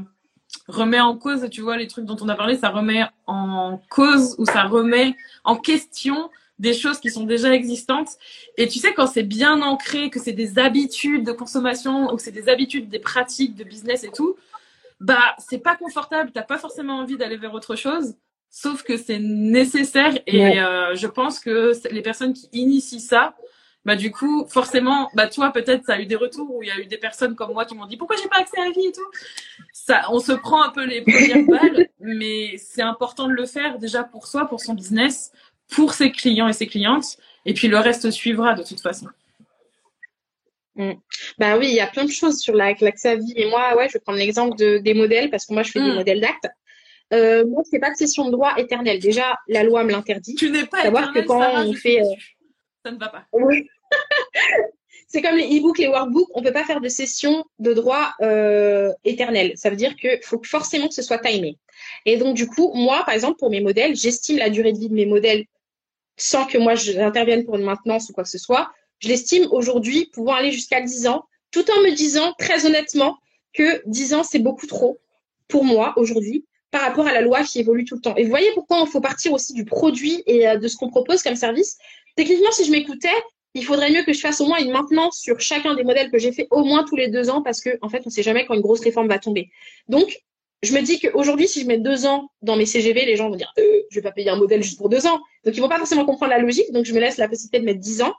remet en cause, tu vois, les trucs dont on a parlé, ça remet en cause ou ça remet en question des choses qui sont déjà existantes. Et tu sais, quand c'est bien ancré, que c'est des habitudes de consommation ou que c'est des habitudes, des pratiques de business et tout, bah, c'est pas confortable. T'as pas forcément envie d'aller vers autre chose. Sauf que c'est nécessaire et Ouais. euh, je pense que les personnes qui initient ça, bah du coup, forcément, bah toi peut-être ça a eu des retours où il y a eu des personnes comme moi qui m'ont dit pourquoi j'ai pas accès à la vie et tout? Ça, on se prend un peu les premières balles, mais c'est important de le faire déjà pour soi, pour son business, pour ses clients et ses clientes, et puis le reste suivra de toute façon. Bah oui, il y a plein de choses sur la- l'accès à vie. Et moi, ouais, je vais prendre l'exemple de, des modèles parce que moi, je fais des Mm. modèles d'actes. Euh, moi, je fais pas de cession de droit éternelle. Déjà, la loi me l'interdit. Tu n'es pas Savoir que quand Sarah, on fait, euh. Ça ne va pas. Oui. C'est comme les e-books, les workbooks, on peut pas faire de cession de droit euh, éternelle. Ça veut dire que faut que forcément que ce soit timé. Et donc du coup, moi, par exemple, pour mes modèles, j'estime la durée de vie de mes modèles sans que moi j'intervienne pour une maintenance ou quoi que ce soit. Je l'estime aujourd'hui pouvant aller jusqu'à 10 ans, tout en me disant très honnêtement que 10 ans c'est beaucoup trop pour moi aujourd'hui par rapport à la loi qui évolue tout le temps. Et vous voyez pourquoi il faut partir aussi du produit et euh, de ce qu'on propose comme service. Techniquement, si je m'écoutais, il faudrait mieux que je fasse au moins une maintenance sur chacun des modèles que j'ai fait au moins tous les deux ans parce que en fait, on sait jamais quand une grosse réforme va tomber. Donc, je me dis qu'aujourd'hui, si je mets deux ans dans mes CGV, les gens vont dire euh, je vais pas payer un modèle juste pour deux ans. Donc, ils vont pas forcément comprendre la logique. Donc, je me laisse la possibilité de mettre dix ans.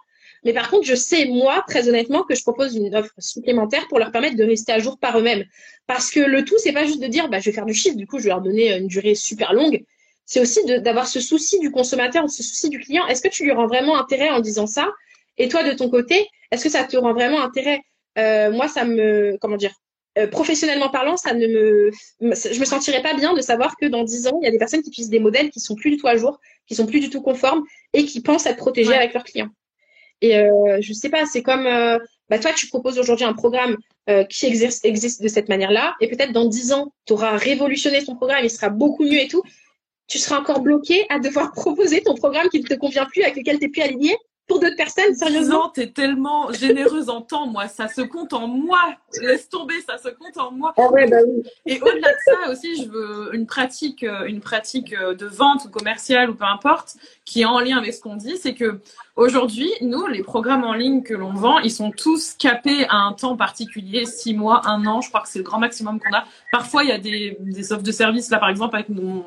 Mais par contre, je sais, moi, très honnêtement, que je propose une offre supplémentaire pour leur permettre de rester à jour par eux-mêmes. Parce que le tout, c'est pas juste de dire, bah, je vais faire du chiffre, du coup, je vais leur donner une durée super longue. C'est aussi d'avoir ce souci du consommateur, ce souci du client. Est-ce que tu lui rends vraiment intérêt en disant ça? Et toi, de ton côté, est-ce que ça te rend vraiment intérêt? Euh, Moi, ça me, comment dire, euh, professionnellement parlant, ça ne me, je me sentirais pas bien de savoir que dans dix ans, il y a des personnes qui utilisent des modèles qui sont plus du tout à jour, qui sont plus du tout conformes et qui pensent être protégés Ouais. avec leurs clients. Et euh, je sais pas, c'est comme, euh, bah toi, tu proposes aujourd'hui un programme euh, qui exerce, existe de cette manière-là, et peut-être dans dix ans, tu auras révolutionné ton programme, il sera beaucoup mieux et tout. Tu seras encore bloqué à devoir proposer ton programme qui ne te convient plus, avec lequel tu n'es plus aligné? Pour d'autres personnes, sérieusement. Non, t'es tellement généreuse en temps, moi. Ça se compte en moi. Laisse tomber, ça se compte en moi. Ah ouais, bah oui. Et au-delà de ça aussi, je veux une pratique, euh, une pratique euh, de vente ou commerciale ou peu importe, qui est en lien avec ce qu'on dit, c'est que aujourd'hui, nous, les programmes en ligne que l'on vend, ils sont tous capés à un temps particulier, six mois, un an. Je crois que c'est le grand maximum qu'on a. Parfois, il y a des, des offres de service. Là, par exemple, avec mon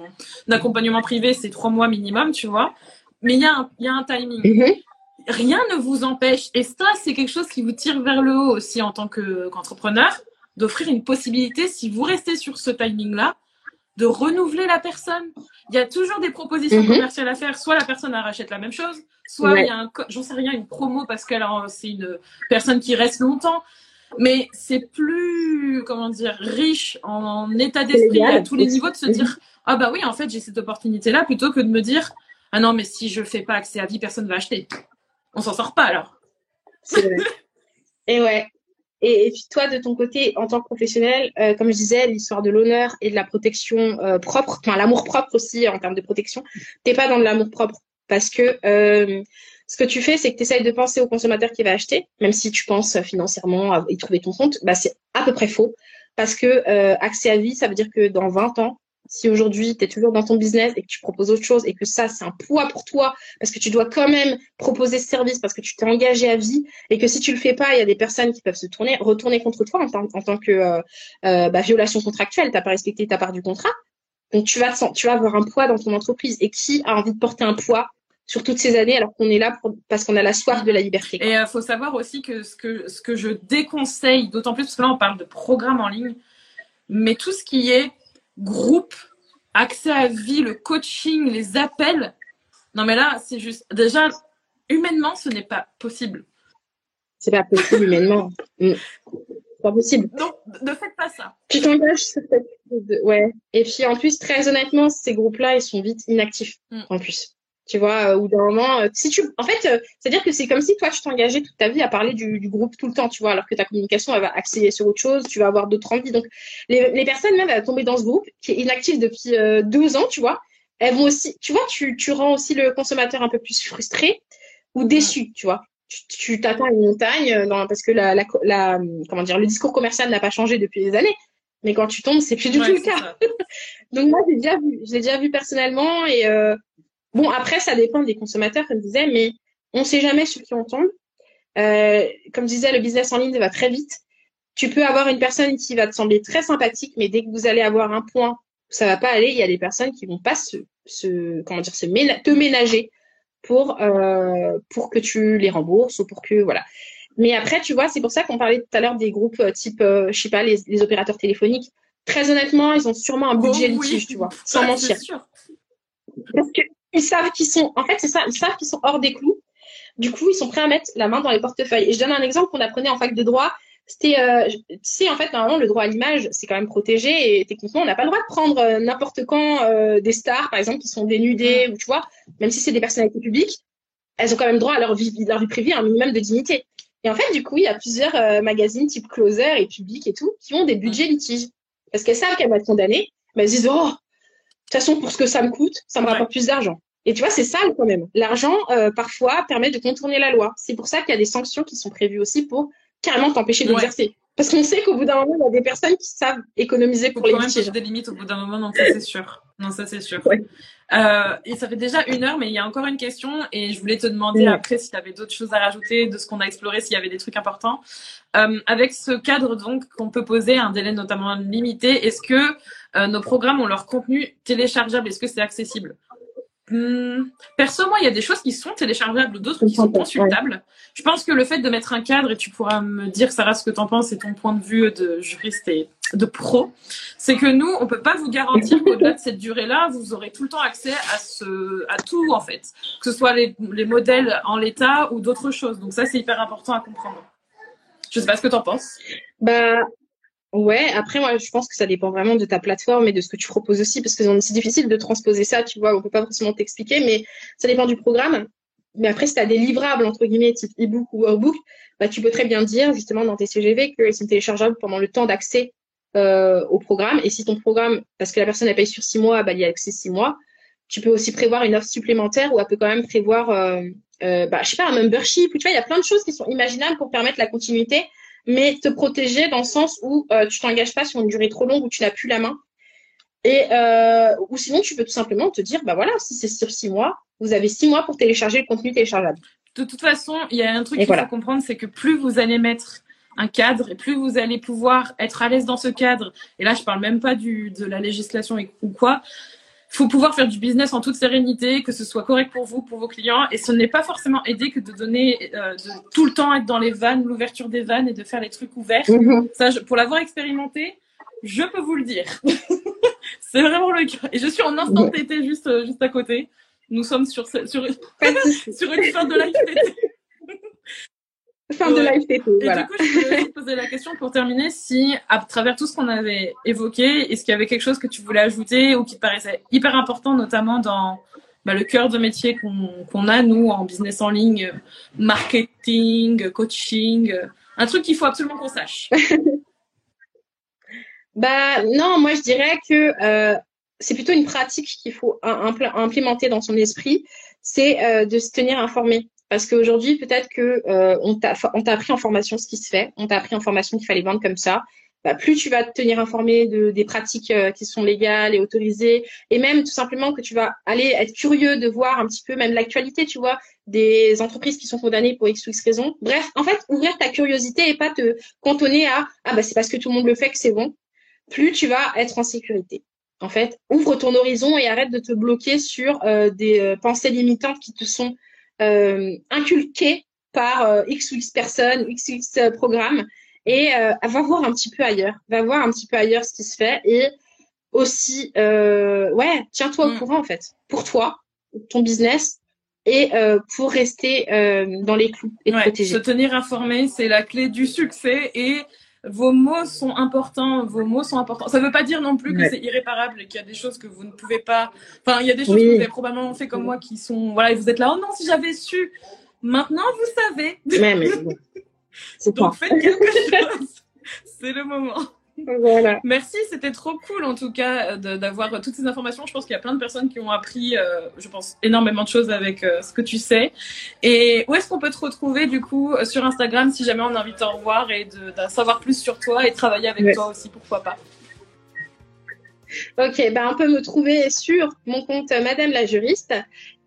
accompagnement privé, c'est trois mois minimum, tu vois. Mais il y a un, il y a un timing Mhm. Rien ne vous empêche, et ça, c'est quelque chose qui vous tire vers le haut aussi en tant que- qu'entrepreneur, d'offrir une possibilité, si vous restez sur ce timing-là, de renouveler la personne. Il y a toujours des propositions Mhm. commerciales à faire. Soit la personne elle rachète la même chose, soit Ouais. il y a j'en sais rien, une promo parce qu'elle c'est une personne qui reste longtemps. Mais c'est plus, comment dire, riche en état d'esprit à tous les niveaux de se Mhm. dire, ah bah oui, en fait, j'ai cette opportunité-là, plutôt que de me dire, ah non, mais si je fais pas accès à vie, personne va acheter. On s'en sort pas alors. Et ouais. Et, puis toi, de ton côté, en tant que professionnel, euh, comme je disais, l'histoire de l'honneur et de la protection euh, propre, enfin l'amour propre aussi en termes de protection, t'es pas dans de l'amour propre parce que euh, ce que tu fais, c'est que tu essayes de penser au consommateur qui va acheter, même si tu penses financièrement à y trouver ton compte, bah c'est à peu près faux parce que accès à vie, ça veut dire que dans 20 ans, si aujourd'hui tu es toujours dans ton business et que tu proposes autre chose et que ça, c'est un poids pour toi parce que tu dois quand même proposer ce service parce que tu t'es engagé à vie et que si tu le fais pas, il y a des personnes qui peuvent se tourner, retourner contre toi en, tant que euh, euh, bah, violation contractuelle, t'as pas respecté ta part du contrat. Donc tu vas, tu vas avoir un poids dans ton entreprise. Et qui a envie de porter un poids sur toutes ces années alors qu'on est là parce qu'on a la soif de la liberté. Et il euh, faut savoir aussi que ce, que ce que je déconseille, d'autant plus parce que là on parle de programmes en ligne, mais tout ce qui est groupe, accès à vie, le coaching, les appels, non mais là c'est juste déjà humainement ce n'est pas possible. C'est pas possible humainement. Mm. pas possible. Donc, ne faites pas ça. Tu t'engages sur cette Ouais. Et puis, en plus, très honnêtement, ces groupes-là, ils sont vite inactifs. Mm. En plus tu vois, euh, ou d'un moment, euh, si tu, en fait, euh, c'est-à-dire que c'est comme si toi, tu t'engageais toute ta vie à parler du, du, groupe tout le temps, tu vois, alors que ta communication, elle va axer sur autre chose, tu vas avoir d'autres envies. Donc, les, les personnes même, elles vont tomber dans ce groupe qui est inactif depuis deux ans, tu vois, elles vont aussi, tu vois, tu, tu rends aussi le consommateur un peu plus frustré ou déçu, tu vois. Tu t'attends à une montagne dans, parce que la, la, la, comment dire, le discours commercial n'a pas changé depuis des années. Mais quand tu tombes, c'est plus du tout le cas. Donc moi, j'ai déjà vu, je l'ai déjà vu personnellement et euh, Bon, après, ça dépend des consommateurs, comme je disais, mais on ne sait jamais sur qui on tombe. Euh, comme je disais, le business en ligne va très vite. Tu peux avoir une personne qui va te sembler très sympathique, mais dès que vous allez avoir un point où ça va pas aller, il y a des personnes qui vont pas se, se comment dire, se te ménager pour euh, pour que tu les rembourses ou pour que voilà. Mais après, tu vois, c'est pour ça qu'on parlait tout à l'heure des groupes euh, type, euh, je sais pas, les, les, opérateurs téléphoniques. Très honnêtement, ils ont sûrement un budget oh, litige, tu vois, sans mentir. Parce que ils savent qu'ils sont, en fait, c'est ça, ils savent qu'ils sont hors des clous. Du coup, ils sont prêts à mettre la main dans les portefeuilles. Et je donne un exemple qu'on apprenait en fac de droit. C'était, euh, tu sais, en fait, normalement, le droit à l'image, c'est quand même protégé et techniquement, on n'a pas le droit de prendre euh, n'importe quand euh, des stars, par exemple, qui sont dénudées ou tu vois, même si c'est des personnalités publiques, elles ont quand même droit à leur vie, leur vie privée, un minimum de dignité. Et en fait, du coup, il y a plusieurs euh, magazines type Closer et Public et tout qui ont des budgets litiges parce qu'elles savent qu'elles vont être condamnées. Mais elles disent oh, toute façon, pour ce que ça me coûte, ça me rapporte plus d'argent. Et tu vois, c'est ça quand même. L'argent, euh, parfois, permet de contourner la loi. C'est pour ça qu'il y a des sanctions qui sont prévues aussi pour carrément t'empêcher d'exercer. Parce qu'on sait qu'au bout d'un moment, il y a des personnes qui savent économiser pour les quand même des limites au bout d'un moment, non, ça c'est sûr. Non, ça c'est sûr. Euh, et ça fait déjà une heure, mais il y a encore une question et je voulais te demander après si tu avais d'autres choses à rajouter de ce qu'on a exploré, s'il y avait des trucs importants. Euh, avec ce cadre donc qu'on peut poser, un délai notamment limité, est-ce que euh, nos programmes ont leur contenu téléchargeable? Est-ce que c'est accessible? Hmm. perso, moi, il y a des choses qui sont téléchargeables, d'autres qui sont consultables. Je pense que le fait de mettre un cadre, et tu pourras me dire, Sarah, ce que tu en penses et ton point de vue de juriste et de pro, c'est que nous, on peut pas vous garantir qu'au-delà de cette durée-là, vous aurez tout le temps accès à ce, à tout, en fait. Que ce soit les, les modèles en l'état ou d'autres choses. Donc ça, c'est hyper important à comprendre. Je sais pas ce que tu en penses. Bah, Ouais, après moi je pense que ça dépend vraiment de ta plateforme et de ce que tu proposes aussi parce que c'est difficile de transposer ça, tu vois, on peut pas forcément t'expliquer, mais ça dépend du programme. Mais après, si tu des livrables entre guillemets type e-book ou workbook, bah, tu peux très bien dire justement dans tes CGV qu'ils sont téléchargeables pendant le temps d'accès euh, au programme. Et si ton programme, parce que la personne a payé sur six mois, bah, il y a accès six mois, tu peux aussi prévoir une offre supplémentaire ou elle peut quand même prévoir, euh, euh, bah, je sais pas, un membership. Ou, tu vois, il y a plein de choses qui sont imaginables pour permettre la continuité mais te protéger dans le sens où euh, tu t'engages pas sur une durée trop longue où tu n'as plus la main. Et euh, ou sinon, tu peux tout simplement te dire, bah voilà, si c'est sur six mois, vous avez six mois pour télécharger le contenu téléchargeable. De toute façon, il y a un truc qu'il faut comprendre, c'est que plus vous allez mettre un cadre et plus vous allez pouvoir être à l'aise dans ce cadre, et là je parle même pas du, de la législation ou quoi, faut pouvoir faire du business en toute sérénité, que ce soit correct pour vous, pour vos clients. Et ce n'est pas forcément aidé que de donner, euh, de tout le temps être dans les vannes, l'ouverture des vannes et de faire les trucs ouverts. Mhm. Ça, pour l'avoir expérimenté, je peux vous le dire. c'est vraiment le cas. Et je suis en instant TT juste, euh, juste à côté. Nous sommes sur, sur, sur une fin de live TT. Fin de live Et du coup, je voulais te poser la question pour terminer si, à travers tout ce qu'on avait évoqué, est-ce qu'il y avait quelque chose que tu voulais ajouter ou qui te paraissait hyper important, notamment dans bah, le cœur de métier qu'on a, nous, en business en ligne, marketing, coaching, un truc qu'il faut absolument qu'on sache? Bah non, moi je dirais que euh, c'est plutôt une pratique qu'il faut implémenter dans son esprit, c'est euh, de se tenir informé. Parce qu'aujourd'hui, peut-être que euh, on t'a appris en formation ce qui se fait, on t'a appris en formation qu'il fallait vendre comme ça, bah, plus tu vas te tenir informé de, des pratiques euh, qui sont légales et autorisées, et même tout simplement que tu vas aller être curieux de voir un petit peu même l'actualité, tu vois, des entreprises qui sont condamnées pour X ou X raison. Bref, en fait, ouvrir ta curiosité et pas te cantonner à ah bah c'est parce que tout le monde le fait que c'est bon. Plus tu vas être en sécurité. En fait, ouvre ton horizon et arrête de te bloquer sur euh, des euh, pensées limitantes qui te sont inculquées par X ou X personnes, X ou X programmes. Et euh, va voir un petit peu ailleurs, va voir un petit peu ailleurs ce qui se fait. Et aussi, euh, ouais, tiens-toi au mm. courant en fait, pour toi, ton business. Et euh, pour rester euh, dans les clous et ouais, Se tenir informé, c'est la clé du succès. Et vos mots sont importants, vos mots sont importants. Ça ne veut pas dire non plus que c'est irréparable et qu'il y a des choses que vous ne pouvez pas. Enfin, il y a des choses que vous avez probablement fait comme moi qui sont. Voilà, et vous êtes là, oh non, si j'avais su. Maintenant, vous savez. Mais, mais Donc faites quelque chose. C'est le moment. Voilà. Merci, c'était trop cool en tout cas d'avoir toutes ces informations. Je pense qu'il y a plein de personnes qui ont appris, euh, je pense, énormément de choses avec euh, ce que tu sais. Et où est-ce qu'on peut te retrouver du coup sur Instagram si jamais on a envie de te revoir et de, de savoir plus sur toi et travailler avec toi aussi, pourquoi pas? Ok, ben on peut me trouver sur mon compte Madame la juriste.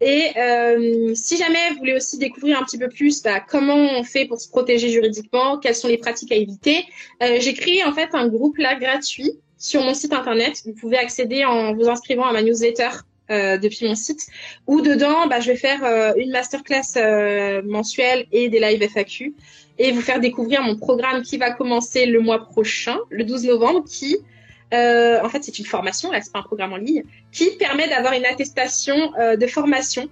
Et euh, si jamais vous voulez aussi découvrir un petit peu plus bah, comment on fait pour se protéger juridiquement, quelles sont les pratiques à éviter, euh, j'ai créé en fait un groupe là gratuit sur mon site internet. Vous pouvez accéder en vous inscrivant à ma newsletter euh, depuis mon site, où dedans, bah, je vais faire une masterclass mensuelle et des live FAQ, et vous faire découvrir mon programme qui va commencer le mois prochain, le 12 novembre, qui euh, en fait, c'est une formation, là, c'est pas un programme en ligne, qui permet d'avoir une attestation euh, de formation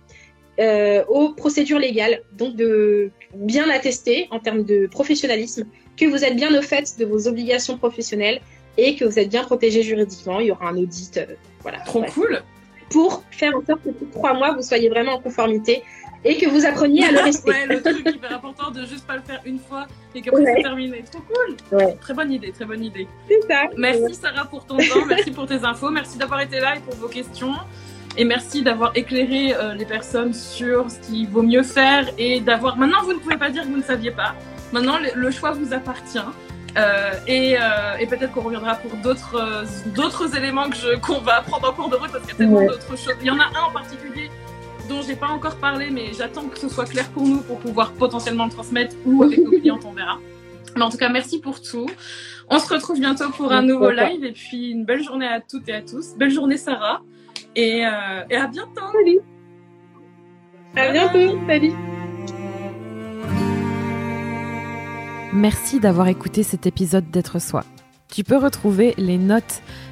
euh, aux procédures légales, donc de bien attester en termes de professionnalisme que vous êtes bien au fait de vos obligations professionnelles et que vous êtes bien protégé juridiquement. Il y aura un audit, euh, voilà. Trop cool. Pour faire en sorte que tous trois mois vous soyez vraiment en conformité et que vous appreniez à le rester. ouais, le truc hyper important de juste pas le faire une fois et qu'après ouais. c'est terminé. Trop cool. Ouais. Très bonne idée, très bonne idée. C'est ça. Merci Sarah pour ton temps, merci pour tes infos, merci d'avoir été là et pour vos questions. Et merci d'avoir éclairé euh, les personnes sur ce qu'il vaut mieux faire et d'avoir. Maintenant, vous ne pouvez pas dire que vous ne saviez pas. Maintenant, le, le choix vous appartient. Euh, et, euh, et peut-être qu'on reviendra pour d'autres euh, d'autres éléments que je qu'on va prendre en cours de route parce qu'il y a tellement ouais. d'autres choses. Il y en a un en particulier dont j'ai pas encore parlé, mais j'attends que ce soit clair pour nous pour pouvoir potentiellement le transmettre ou avec nos clients, on verra. Mais en tout cas, merci pour tout. On se retrouve bientôt pour un nouveau live et puis une belle journée à toutes et à tous. Belle journée Sarah et, euh, et à bientôt. Salut. À bientôt. Salut. Merci d'avoir écouté cet épisode d'être soi. Tu peux retrouver les notes